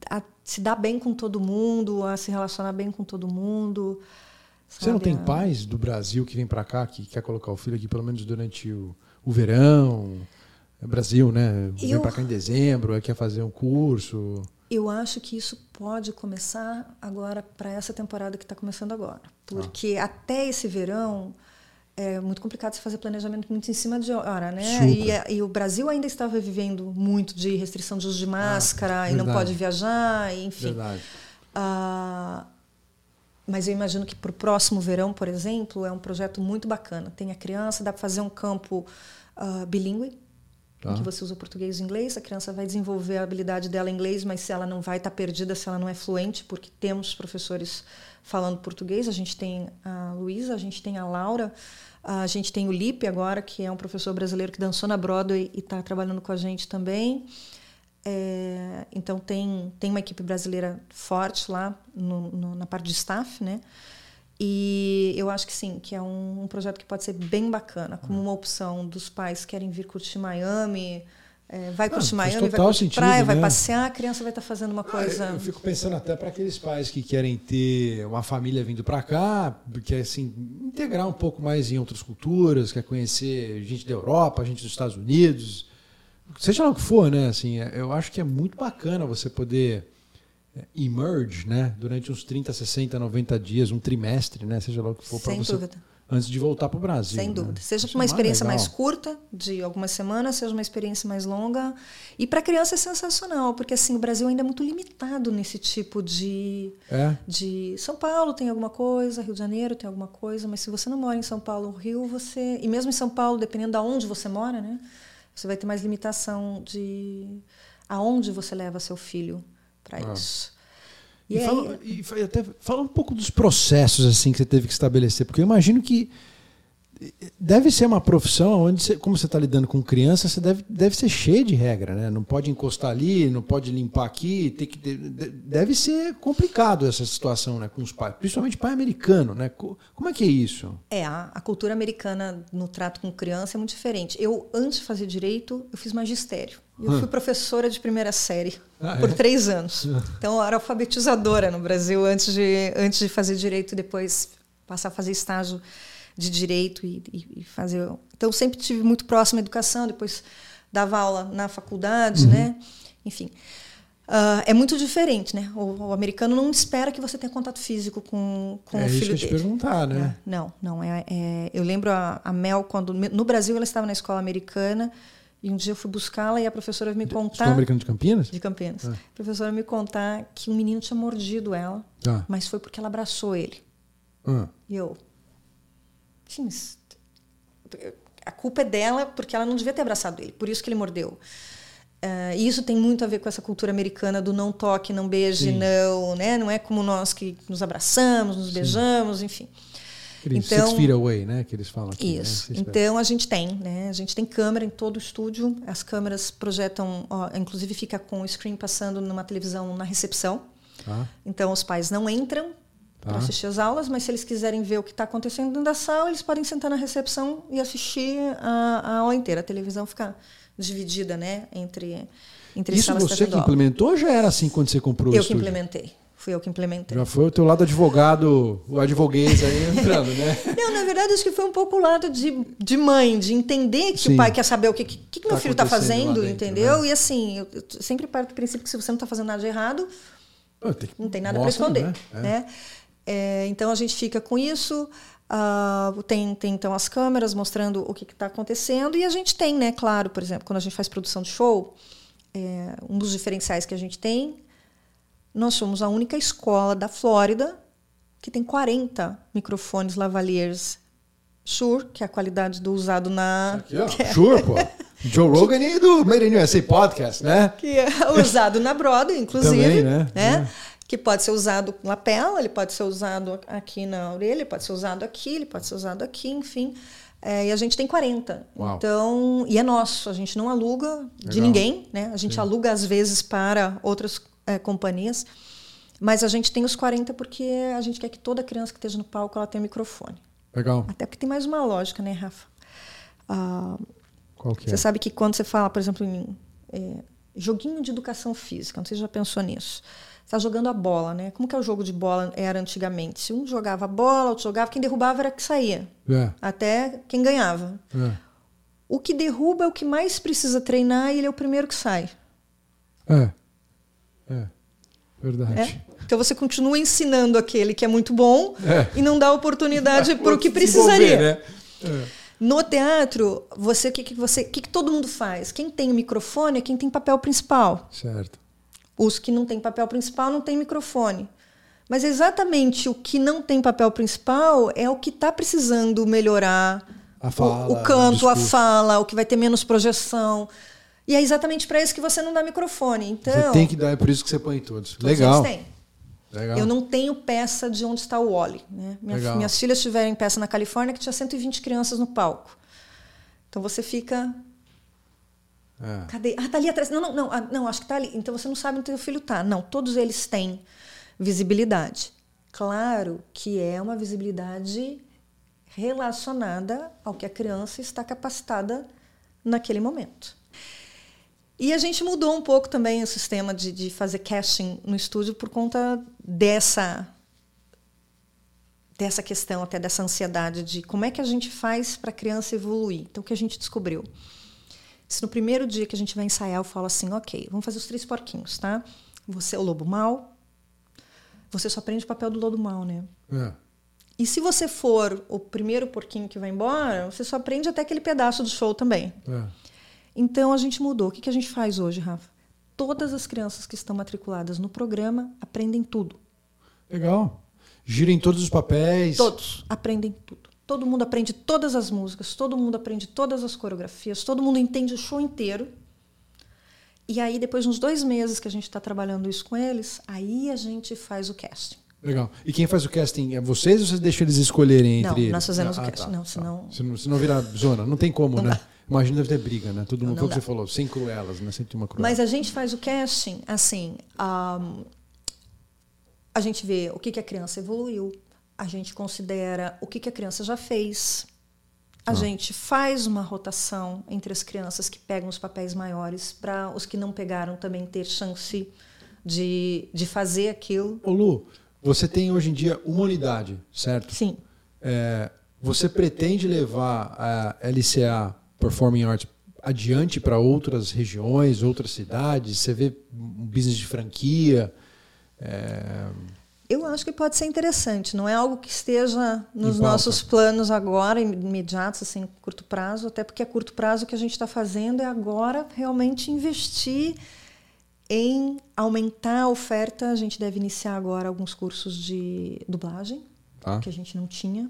a, se dar bem com todo mundo, a se relacionar bem com todo mundo. Sabe? Você não tem pais do Brasil que vem para cá, que quer colocar o filho aqui pelo menos durante o, o verão? É Brasil, né? Vem eu, para cá em dezembro, quer fazer um curso. Eu acho que isso pode começar agora para essa temporada que está começando agora, porque ah. até esse verão é muito complicado se fazer planejamento muito em cima de hora, né? E, e, o Brasil ainda estava vivendo muito de restrição de uso de ah, máscara ah, e não pode viajar, enfim. Verdade. Ah, mas eu imagino que para o próximo verão, por exemplo, é um projeto muito bacana. Tem a criança, dá para fazer um campo uh, bilíngue, tá. em que você usa português e inglês. A criança vai desenvolver a habilidade dela em inglês, mas se ela não vai estar tá perdida, se ela não é fluente, porque temos professores falando português. A gente tem a Luísa, a gente tem a Laura. A gente tem o Lipe agora, que é um professor brasileiro que dançou na Broadway e está trabalhando com a gente também. É, então tem, tem uma equipe brasileira forte lá no, no, na parte de staff, né? E eu acho que sim, que é um, um projeto que pode ser bem bacana, como uma opção dos pais que querem vir curtir Miami, é, vai curtir ah, Miami, vai curtir sentido, praia, né? vai passear, a criança vai estar tá fazendo uma coisa. Ah, eu fico pensando até para aqueles pais que querem ter uma família vindo para cá, que assim integrar um pouco mais em outras culturas, quer conhecer gente da Europa, gente dos Estados Unidos, seja lá o que for, né? Assim, é, eu acho que é muito bacana você poder é, emerge, né? Durante uns 30, 60, 90 dias, um trimestre, né? Seja lá o que for para você. Dúvida antes de voltar para o Brasil. Sem né? dúvida. Seja uma experiência mais, mais curta, de algumas semanas, seja uma experiência mais longa. E para criança é sensacional, porque assim o Brasil ainda é muito limitado nesse tipo de, é. de. São Paulo tem alguma coisa, Rio de Janeiro tem alguma coisa, mas se você não mora em São Paulo ou Rio, você. E mesmo em São Paulo, dependendo de onde você mora, né? Você vai ter mais limitação de aonde você leva seu filho para ah. isso. E, e, fala, e até fala um pouco dos processos assim que você teve que estabelecer, porque eu imagino que deve ser uma profissão onde, você, como você está lidando com criança, você deve, deve ser cheio de regra, né? Não pode encostar ali, não pode limpar aqui, tem que deve ser complicado essa situação, né, com os pais, principalmente pai americano, né? Como é que é isso? É a, a cultura americana no trato com criança é muito diferente. Eu antes de fazer direito, eu fiz magistério. Eu fui professora de primeira série ah, por é? três anos. Então, eu era alfabetizadora no Brasil antes de, antes de fazer direito e depois passar a fazer estágio de direito e, e, fazer. Então, sempre tive muito próximo à educação, depois dava aula na faculdade, uhum. né? Enfim. Uh, é muito diferente, né? O, o, americano não espera que você tenha contato físico com, com é o filho isso que dele. te perguntar, né? É, não, não. É, é, eu lembro a, a Mel, quando no Brasil ela estava na escola americana e um dia eu fui buscá-la e a professora me contar. Escola Americana de Campinas? De Campinas. Ah. A professora me contar que um menino tinha mordido ela Tá. Mas foi porque ela abraçou ele. Ah. E eu. Sim, a culpa é dela porque ela não devia ter abraçado ele, por isso que ele mordeu. Uh, e isso tem muito a ver com essa cultura americana do não toque, não beije, Sim. não, né? Não é como nós que nos abraçamos, nos beijamos, enfim. Então- six feet away, né? Que eles falam aqui. né? Isso. Pés. Então a gente tem, né? A gente tem câmera em todo o estúdio. As câmeras projetam, ó, inclusive fica com o screen passando numa televisão na recepção. Tá? Então os pais não entram Tá. para assistir as aulas, mas se eles quiserem ver o que está acontecendo dentro da sala, eles podem sentar na recepção e assistir a, a aula inteira. A televisão fica dividida, né, entre entre Isso você que implementou ou já era assim quando você comprou o Eu que estúdio? implementei. Fui eu que implementei. Já foi o teu lado advogado, o advoguês aí entrando, né? Não, na verdade, acho que foi um pouco o lado de, de mãe, de entender que Sim. o pai quer saber o que, que, que meu Tá filho está fazendo, dentro, entendeu? né? E assim, eu, eu sempre parto do princípio que se você não está fazendo nada de errado, tem que- não tem nada para esconder. né? É. Né? É, então a gente fica com isso. ah, tem, tem então as câmeras mostrando o que está acontecendo e a gente tem, né? Claro, por exemplo, quando a gente faz produção de show, é, um dos diferenciais que a gente tem, nós somos a única escola da Flórida que tem 40 microfones lavaliers Shure, que é a qualidade do usado na Aqui, ó. Sure, pô. Joe Rogan e do Made in USA Podcast, né? que é usado na Broadway, inclusive, Também, né? né? Que pode ser usado com lapela, ele pode ser usado aqui na orelha, ele pode ser usado aqui, ele pode ser usado aqui, enfim. É, e a gente tem 40. Uau. Então, e é nosso, a gente não aluga de Legal. ninguém, né? A gente aluga às vezes para outras é, companhias, mas a gente tem os 40 porque a gente quer que toda criança que esteja no palco ela tenha microfone. Legal. Até porque tem mais uma lógica, né, Rafa? Ah, Qual que é? você sabe que quando você fala, por exemplo, em é, joguinho de educação física, não sei se você já pensou nisso. Você está jogando a bola, né? Como que é o jogo de bola era antigamente? Se um jogava a bola, outro jogava, quem derrubava era que saía. É, Até quem ganhava. é. O que derruba é o que mais precisa treinar e ele é o primeiro que sai. É. É. Verdade. É? Então você continua ensinando aquele que é muito bom É. e não dá oportunidade para o que precisaria. né? É. No teatro, você o que, que você, que, que todo mundo faz? Quem tem o microfone é quem tem papel principal. Certo. Os que não têm papel principal não têm microfone. Mas exatamente o que não tem papel principal é o que está precisando melhorar A o- fala, o, canto, o a fala, o que vai ter menos projeção. E é exatamente para isso que você não dá microfone. Então, Você tem que dar, é por isso que você põe todos. todos Legal. eles têm. Legal. Eu não tenho peça de onde está o Wally. Né? Minha- minhas filhas tiveram peça na Califórnia que tinha 120 crianças no palco. Então você fica. É. Cadê? Ah, tá ali atrás. Não, não, não, ah, não, acho que tá ali. Então você não sabe onde teu filho tá. Não, todos eles têm visibilidade. Claro que é uma visibilidade relacionada ao que a criança está capacitada naquele momento. E a gente mudou um pouco também o sistema de, de fazer casting no estúdio por conta dessa dessa questão, até dessa ansiedade de como é que a gente faz para a criança evoluir. Então, o que a gente descobriu? Se no primeiro dia que a gente vai ensaiar, eu falo assim, ok, vamos fazer os três porquinhos, tá? Você é o lobo mau, você só aprende o papel do lobo mau, né? É. E se você for o primeiro porquinho que vai embora, você só aprende até aquele pedaço do show também. É. Então a gente mudou. O que, que a gente faz hoje, Rafa? Todas as crianças que estão matriculadas no programa aprendem tudo. Legal. Gira em todos os papéis. Todos aprendem tudo. Todo mundo aprende todas as músicas, todo mundo aprende todas as coreografias, todo mundo entende o show inteiro. E aí, depois de uns dois meses que a gente está trabalhando isso com eles, aí a gente faz o casting. Legal. E quem faz o casting é vocês ou vocês deixam eles escolherem entre Não, nós fazemos Ah, o casting. tá, não, tá. senão. Senão, senão virar zona. Não tem como, Não né? dá. Imagina deve ter briga, né? Todo mundo, foi o que você falou, sem cruelas, né? Tem uma cruel. Mas a gente faz o casting assim. ahm, a gente vê o que, que a criança evoluiu, a gente considera o que, que a criança já fez. A gente faz uma rotação entre as crianças que pegam os papéis maiores para os que não pegaram também ter chance de, de fazer aquilo. Ô Lu, você tem hoje em dia uma unidade, certo? Sim. É, você pretende levar a LCA Performing Arts adiante para outras regiões, outras cidades? Você vê um business de franquia? É, Eu acho que pode ser interessante. Não é algo que esteja nos nossos planos agora, imediatos, assim, curto prazo, até porque a curto prazo o que a gente está fazendo é agora realmente investir em aumentar a oferta, a gente deve iniciar agora alguns cursos de dublagem, Tá. que a gente não tinha.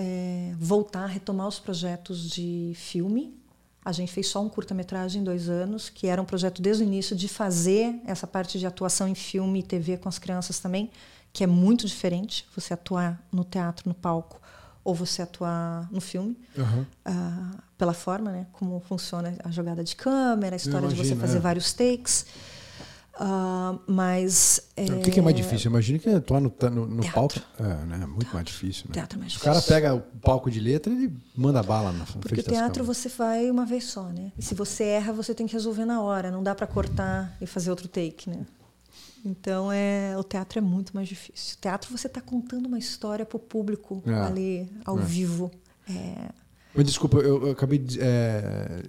É, voltar a retomar os projetos de filme. A gente fez só um curta-metragem em dois anos, que era um projeto desde o início de fazer essa parte de atuação em filme e TV com as crianças também, que é muito diferente você atuar no teatro, no palco, ou você atuar no filme, Aham. ah, pela forma, né? Como funciona a jogada de câmera, a história de você imagino, fazer é. vários takes. Ah, mas. O que, que é mais difícil? Imagina que atuar no, no, no Teatro. palco. É, né? Muito mais difícil. Né? Teatro é mais Se o cara difícil. pega o palco de letra, ele manda bala na frente Porque teatro câmeras. você vai uma vez só, né? E se você erra, você tem que resolver na hora. Não dá para cortar e fazer outro take, né? Então é o teatro é muito mais difícil. O teatro você está contando uma história para o público É. ali ao É. vivo. É, Mas desculpa, eu, eu acabei de. É,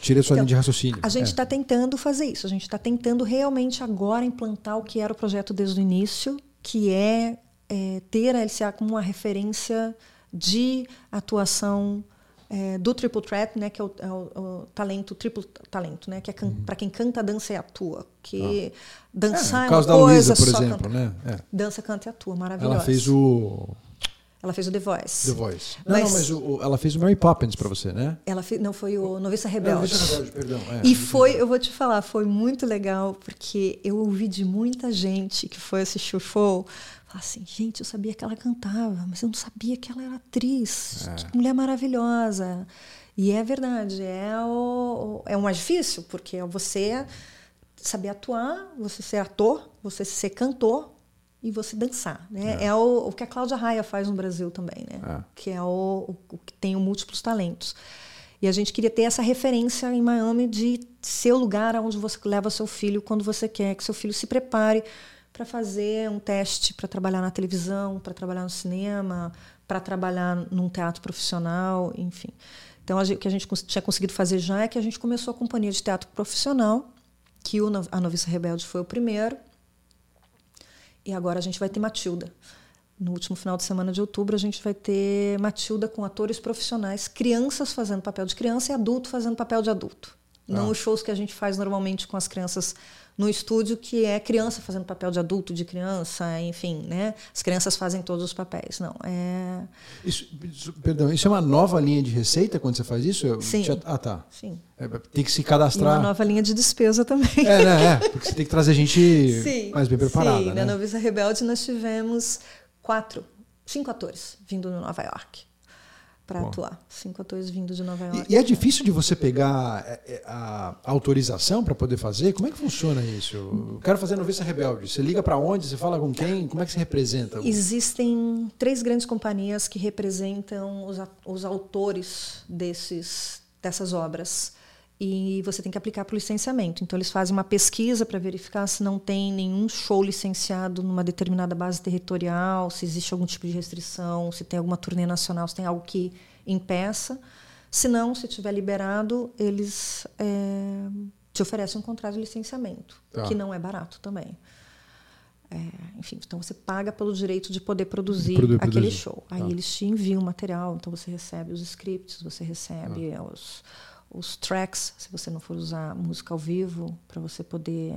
tirei a sua Então, linha de raciocínio. A gente É. está tentando fazer isso. A gente está tentando realmente agora implantar o que era o projeto desde o início, que é, é, ter a LCA como uma referência de atuação é, do triple threat, né, que é o, é o- o talento, triplo talento, né, que é para quem canta, dança e atua. Que dançar Uhum. É, é, uma da coisa, Luísa, por só exemplo, cantar. né? É. Dança, canta e atua, maravilhosa. Ela fez o Ela fez o The Voice. The Voice. Não, Mas- não, mas o, ela fez o Mary Poppins pra você, né? Ela fez, não foi o Noviça Não, Rebelde. eu ver, perdão. é. E foi, eu vou te falar, foi muito legal, porque eu ouvi de muita gente que foi assistir o show, falar assim, gente, eu sabia que ela cantava, mas eu não sabia que ela era atriz. Que mulher maravilhosa. E é verdade, é o, é o mais difícil, porque é você saber atuar, você ser ator, você ser cantor e você dançar. Né? É, o, o que a Cláudia Raia faz no Brasil também, né? É. que é o, o, que tem o múltiplos talentos. E a gente queria ter essa referência em Miami de ser o lugar onde você leva seu filho quando você quer que seu filho se prepare para fazer um teste para trabalhar na televisão, para trabalhar no cinema, para trabalhar num teatro profissional, enfim. Então o que a gente tinha conseguido fazer já é que a gente começou a companhia de teatro profissional, que o a Noviça Rebelde foi o primeiro, e agora a gente vai ter Matilda. No último final de semana de outubro, a gente vai ter Matilda com atores profissionais, crianças fazendo papel de criança e adulto fazendo papel de adulto. Não Ah. os shows que a gente faz normalmente com as crianças no estúdio, que é criança fazendo papel de adulto, de criança, enfim, né? As crianças fazem todos os papéis. Não, é. Isso, isso- perdão, isso é uma nova linha de receita quando você faz isso? Sim. ah, tá. Sim. É, tem que se E uma cadastrar. nova linha de despesa também. É, né? É, porque você tem que trazer gente mais bem preparada. Sim, né? na Noviça Rebelde nós tivemos quatro, cinco atores vindo de Nova York para atuar. Cinco atores vindo de Nova York. E, e é difícil de você pegar é, é, a autorização para poder fazer? Como é que funciona isso? Eu quero fazer noviça rebelde. Você liga para onde? Você fala com quem? Como é que se representa? Existem três grandes companhias que representam os, a- os autores desses, dessas obras. E você tem que aplicar para o licenciamento. Então, eles fazem uma pesquisa para verificar se não tem nenhum show licenciado numa determinada base territorial, se existe algum tipo de restrição, se tem alguma turnê nacional, se tem algo que impeça. Se não, se tiver liberado, eles eh, te oferecem um contrato de licenciamento, Tá. que não é barato também. É, enfim, então você paga pelo direito de poder produzir Poder aquele produzir. show. Aí Tá. eles te enviam o material, então você recebe os scripts, você recebe Ah. os, os tracks, se você não for usar música ao vivo, para você poder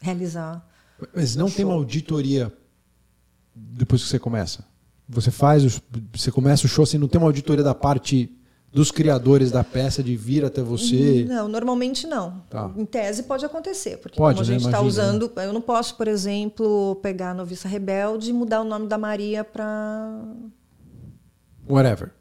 realizar. Mas não tem uma auditoria depois que você começa? Você faz, os- você começa o show assim, não tem uma auditoria da parte dos criadores da peça de vir até você? Não, normalmente não. Tá. Em tese pode acontecer, porque Pode, como a né? gente está Imagina, usando, eu não posso, por exemplo, pegar a Noviça Rebelde e mudar o nome da Maria para. Whatever.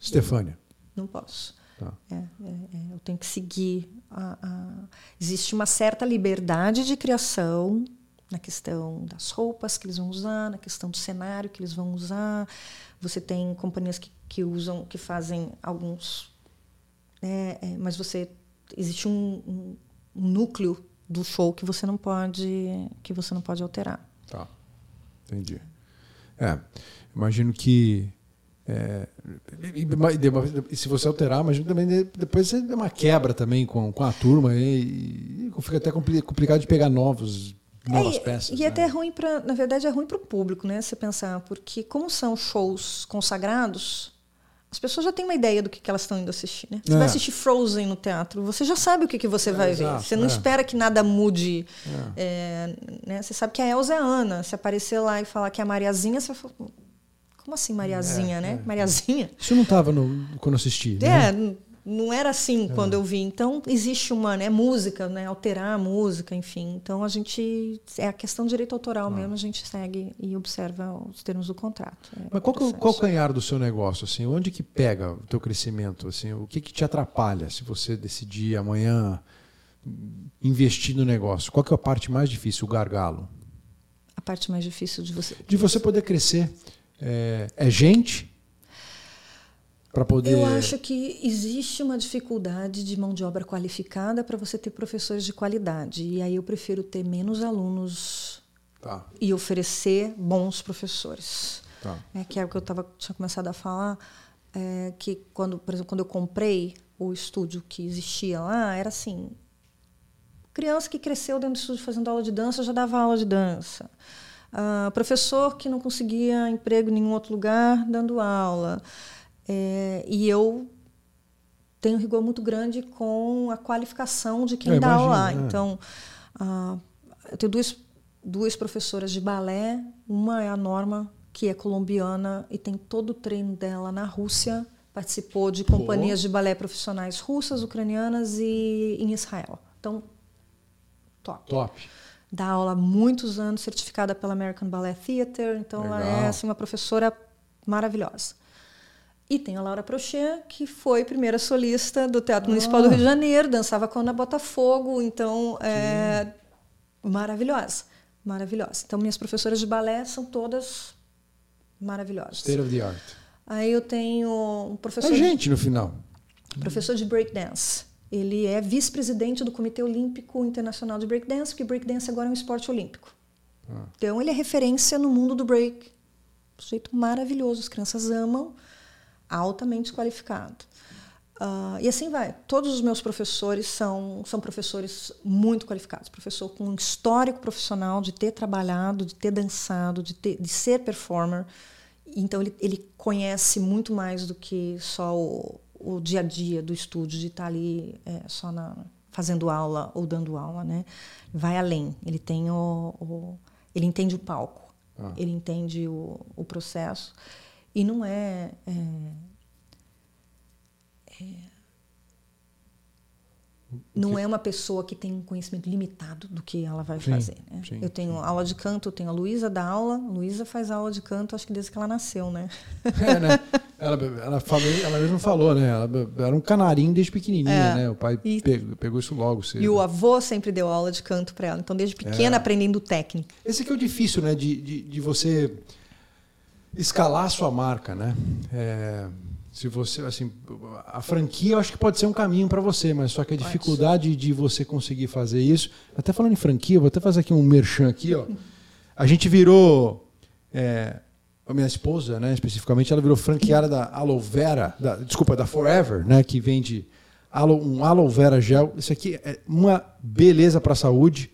Stefânia. Não posso. Tá. É, é, é, eu tenho que seguir. A, a- Existe uma certa liberdade de criação na questão das roupas que eles vão usar, na questão do cenário que eles vão usar. Você tem companhias que, que usam, que fazem alguns. né, é, mas você existe um, um- um núcleo do show que você não pode que você não pode alterar. Tá. Entendi. É, imagino que. É, e- e- se você alterar, imagino também de- depois você tem uma quebra também com, com a turma e, e fica até compli- complicado de pegar novos, novas É, peças. E né? até é ruim para, na verdade, é ruim para o público, né? Você pensar, porque como são shows consagrados, As pessoas já têm uma ideia do que, que elas estão indo assistir, né? Você é. vai assistir Frozen no teatro, você já sabe o que, que você é, vai exato, ver. Você não é. espera que nada mude. É. é. né? Você sabe que a Elza é a Ana. Se aparecer lá e falar que é a Mariazinha, você vai falar, como assim Mariazinha, né? Mariazinha? Isso não estava quando assisti. É, né? não era assim é. quando eu vi. Então, existe uma né, música, né, alterar a música, enfim. Então, a gente. É a questão de direito autoral ah. mesmo, a gente segue e observa os termos do contrato. É Mas qual, que, é qual canhar do seu negócio? Assim, onde que pega o teu crescimento? Assim, o que, que te atrapalha se você decidir amanhã investir no negócio? Qual que é a parte mais difícil, o gargalo? A parte mais difícil de você. De você poder crescer. É, é gente? para poder. Eu acho que existe uma dificuldade de mão de obra qualificada para você ter professores de qualidade. E aí eu prefiro ter menos alunos tá. e oferecer bons professores. Tá. É, que é o que eu tava, tinha começado a falar, é, que quando, por exemplo, quando eu comprei o estúdio que existia lá, era assim, criança que cresceu dentro do estúdio fazendo aula de dança já dava aula de dança. Uh, professor que não conseguia emprego em nenhum outro lugar dando aula. É, e eu tenho um rigor muito grande com a qualificação de quem eu dá imagino, aula. É. Então, uh, eu tenho duas, duas professoras de balé. Uma é a Norma, que é colombiana e tem todo o treino dela na Rússia. Participou de companhias de balé profissionais russas, ucranianas e em Israel. Então, top. Top. Dá aula há muitos anos, certificada pela American Ballet Theatre. Então, Legal. ela é assim, uma professora maravilhosa. E tem a Laura Prochet, que foi primeira solista do Teatro ah. Municipal do Rio de Janeiro, dançava com a Ana Botafogo, então é maravilhosa, maravilhosa. Então minhas professoras de balé são todas maravilhosas. State of the art. Aí eu tenho um professor. A gente no final. Professor de breakdance. Ele é vice-presidente do Comitê Olímpico Internacional de Breakdance, porque breakdance agora é um esporte olímpico. Ah. Então ele é referência no mundo do break. Um jeito maravilhoso, as crianças amam altamente qualificado. Uh, e assim vai. Todos os meus professores são, são professores muito qualificados. Professor com um histórico profissional de ter trabalhado, de ter dançado, de, ter, de ser performer. Então, ele, ele conhece muito mais do que só o, o dia a dia do estúdio, de estar ali é, só na, fazendo aula ou dando aula. Né? Vai além. Ele, tem o, o ele entende o palco, ah. ele entende o, o processo. E não é, é, é não é uma pessoa que tem um conhecimento limitado do que ela vai sim, fazer. Né? Sim, eu tenho sim. aula de canto, eu tenho a Luísa da aula. Luísa faz aula de canto, acho que desde que ela nasceu, né? É, né? Ela, ela, falou, ela mesmo falou, né? Ela era um canarinho desde pequenininha, é, né? O pai e, pegou, pegou, isso logo cedo. E o avô sempre deu aula de canto para ela. Então, desde pequena, é. aprendendo técnica. Esse aqui é o difícil, né? De, de, de você escalar a sua marca, né? É, se você, assim, a franquia eu acho que pode ser um caminho para você, mas só que a dificuldade de você conseguir fazer isso. Até falando em franquia, vou até fazer aqui um merchan aqui, ó. A gente virou é, a minha esposa, né, especificamente, ela virou franqueada da Aloe Vera, da, desculpa, da Forever, né, que vende aloe, um Aloe Vera gel. Isso aqui é uma beleza para a saúde.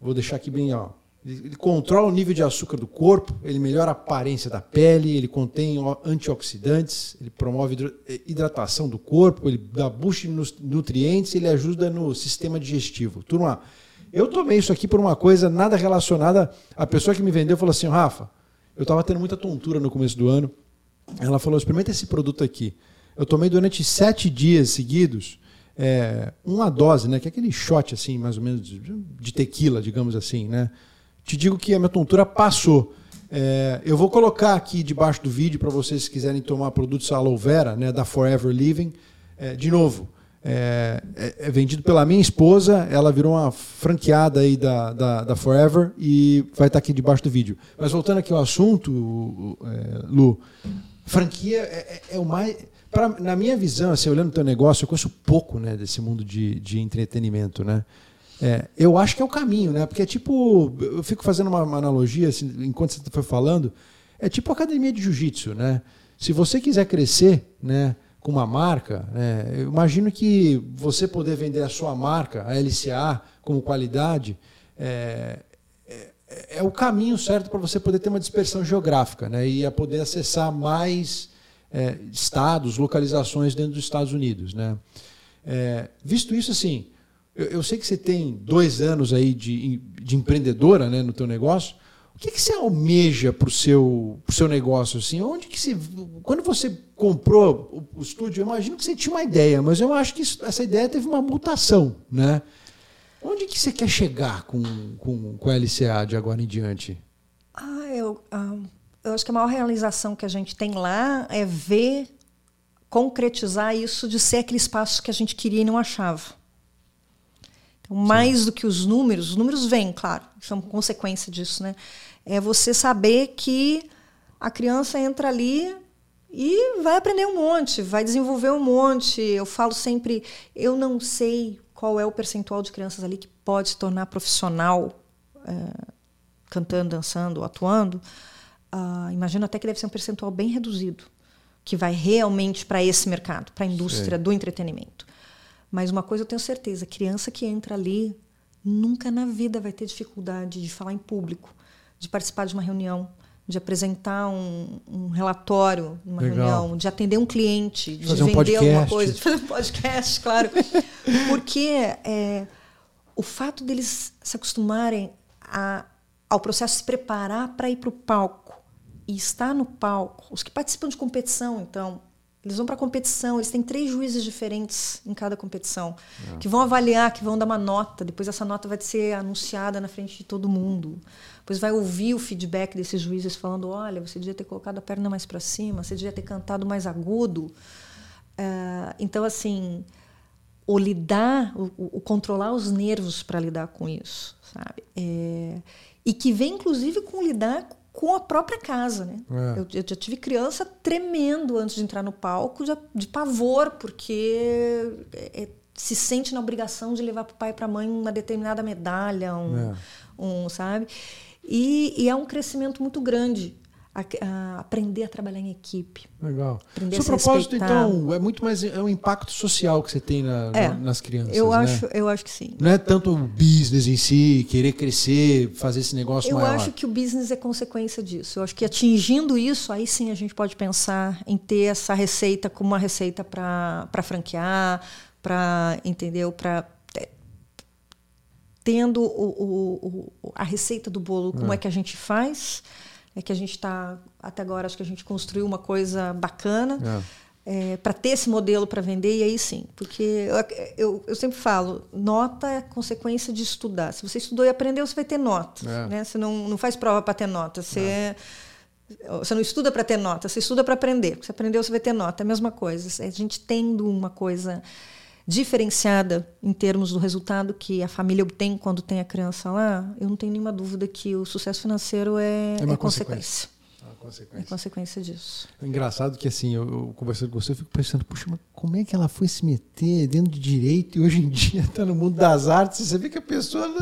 Vou deixar aqui bem, ó, ele controla o nível de açúcar do corpo, ele melhora a aparência da pele, ele contém antioxidantes, ele promove eh, hidratação do corpo, ele dá boost nos nutrientes, ele ajuda no sistema digestivo. Turma, eu tomei isso aqui por uma coisa nada relacionada. A pessoa que me vendeu falou assim: Rafa, eu estava tendo muita tontura no começo do ano. Ela falou: experimenta esse produto aqui. Eu tomei durante sete dias seguidos é, uma dose, né? Que é aquele shot assim, mais ou menos de, tequila, digamos assim, né? te digo que a minha tontura passou. É, eu vou colocar aqui debaixo do vídeo para vocês que quiserem tomar produtos aloe vera, né, da Forever Living. É, de novo, é, é, é, vendido pela minha esposa, ela virou uma franqueada aí da, da, da Forever e vai estar tá aqui debaixo do vídeo. Mas voltando aqui ao assunto, é, Lu, franquia é, é, é, o mais. Pra, na minha visão, assim, olhando o teu negócio, eu conheço pouco né, desse mundo de, de entretenimento. Né? É, eu acho que é o caminho, né? Porque é tipo, eu fico fazendo uma, uma analogia, assim, enquanto você foi falando, é tipo academia de jiu-jitsu, né? Se você quiser crescer, né, com uma marca, né, eu imagino que você poder vender a sua marca, a LCA, como qualidade, é, é, é o caminho certo para você poder ter uma dispersão geográfica, né? E a poder acessar mais é, estados, localizações dentro dos Estados Unidos. Né? É, visto isso, assim, eu, eu, sei que você tem dois anos aí de, de empreendedora né, no teu negócio. O que, que você almeja para o seu, pro seu negócio? Assim? Onde que você, quando você comprou o, o, estúdio, eu imagino que você tinha uma ideia, mas eu acho que isso, essa ideia teve uma mutação. Né? Onde que você quer chegar com, com, com a LCA de agora em diante? Ah, eu, ah, eu acho que a maior realização que a gente tem lá é ver concretizar isso de ser aquele espaço que a gente queria e não achava. Então, mais Sim. do que os números, os números vêm, claro, são consequência disso, né? É você saber que a criança entra ali e vai aprender um monte, vai desenvolver um monte. Eu falo sempre, eu não sei qual é o percentual de crianças ali que pode se tornar profissional é, cantando, dançando, atuando. Uh, imagino até que deve ser um percentual bem reduzido, que vai realmente para esse mercado, para a indústria Sim. do entretenimento. Mas uma coisa eu tenho certeza: criança que entra ali nunca na vida vai ter dificuldade de falar em público, de participar de uma reunião, de apresentar um, um relatório numa Legal. reunião, de atender um cliente, de, fazer vender um alguma coisa, de fazer um podcast, claro. Porque é, o fato deles se acostumarem a, ao processo de se preparar para ir para o palco e estar no palco, os que participam de competição, então, eles vão para competição, eles têm três juízes diferentes em cada competição, é. que vão avaliar, que vão dar uma nota. Depois essa nota vai ser anunciada na frente de todo mundo. Depois vai ouvir o feedback desses juízes falando: olha, você devia ter colocado a perna mais para cima, você devia ter cantado mais agudo. Uh, então, assim, o lidar, o, o controlar os nervos para lidar com isso, sabe? É, e que vem, inclusive, com lidar com a própria casa, né? É. Eu, eu, já tive criança tremendo antes de entrar no palco, de, de pavor, porque é, é se sente na obrigação de levar para o pai e para a mãe uma determinada medalha, um, é. um sabe? E, e, é um crescimento muito grande a, a aprender a trabalhar em equipe. Legal. Aprender Seu propósito, respeitar. então, é muito mais é um impacto social que você tem na, é, nas crianças. Eu né? acho, eu acho que sim. Não é tanto o business em si, querer crescer, fazer esse negócio eu maior. Eu acho que o business é consequência disso. Eu acho que atingindo isso, aí sim a gente pode pensar em ter essa receita como uma receita para franquear, para entendeu, para é, tendo o, o, o, a receita do bolo, como é, é que a gente faz é que a gente está até agora acho que a gente construiu uma coisa bacana é. é, para ter esse modelo para vender e aí sim. Porque eu, eu, eu, sempre falo nota é consequência de estudar. Se você estudou e aprendeu você vai ter nota é. né? Você não, não faz prova para ter nota. Você você não estuda para ter nota você estuda para aprender. Você aprendeu você vai ter nota. É a mesma coisa. A gente tendo uma coisa diferenciada em termos do resultado que a família obtém quando tem a criança lá, eu não tenho nenhuma dúvida que o sucesso financeiro é, é, é consequência. consequência. É consequência disso. É engraçado que assim, eu, eu conversando com você, eu fico pensando, puxa, mas como é que ela foi se meter dentro de direito e hoje em dia está no mundo das artes? Você vê que a pessoa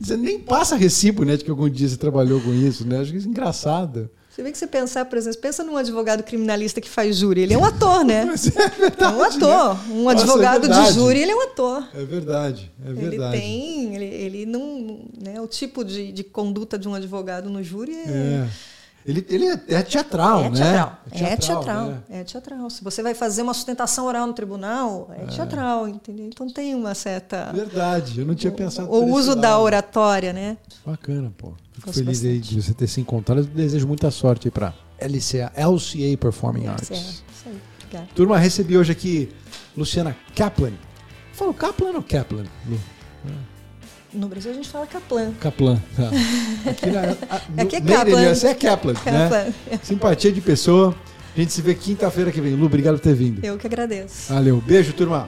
você nem passa recibo, né, de que algum dia você trabalhou com isso, né? Acho que isso é engraçado. Você vê que você pensar, por exemplo, pensa num advogado criminalista que faz júri. Ele é um ator, né? É, verdade, é um ator. Né? Um Nossa, advogado é de júri, ele é um ator. É verdade, é verdade. Ele tem, ele, ele não. Né, o tipo de, de conduta de um advogado no júri é. é. Ele, ele é teatral, é né? Teatral. É teatral. É teatral. Né? É teatral. Se você vai fazer uma sustentação oral no tribunal, é, é, teatral, entendeu? Então tem uma certa. Verdade, eu não tinha pensado O uso da oratória, né? Bacana, pô. Fico feliz aí de você ter se encontrado. Eu desejo muita sorte aí para LCA, LCA Performing LCA. Arts. Isso aí. Obrigada. Turma, recebi hoje aqui Luciana Kaplan. Falou Kaplan ou Kaplan? Lu? No Brasil a gente fala Kaplan. Kaplan, tá. Aqui, na, a, Aqui é Kaplan. Você é Kaplan, né? Kaplan. Né? Simpatia de pessoa. A gente se vê quinta-feira que vem. Lu, obrigado por ter vindo. Eu que agradeço. Valeu. Beijo, turma.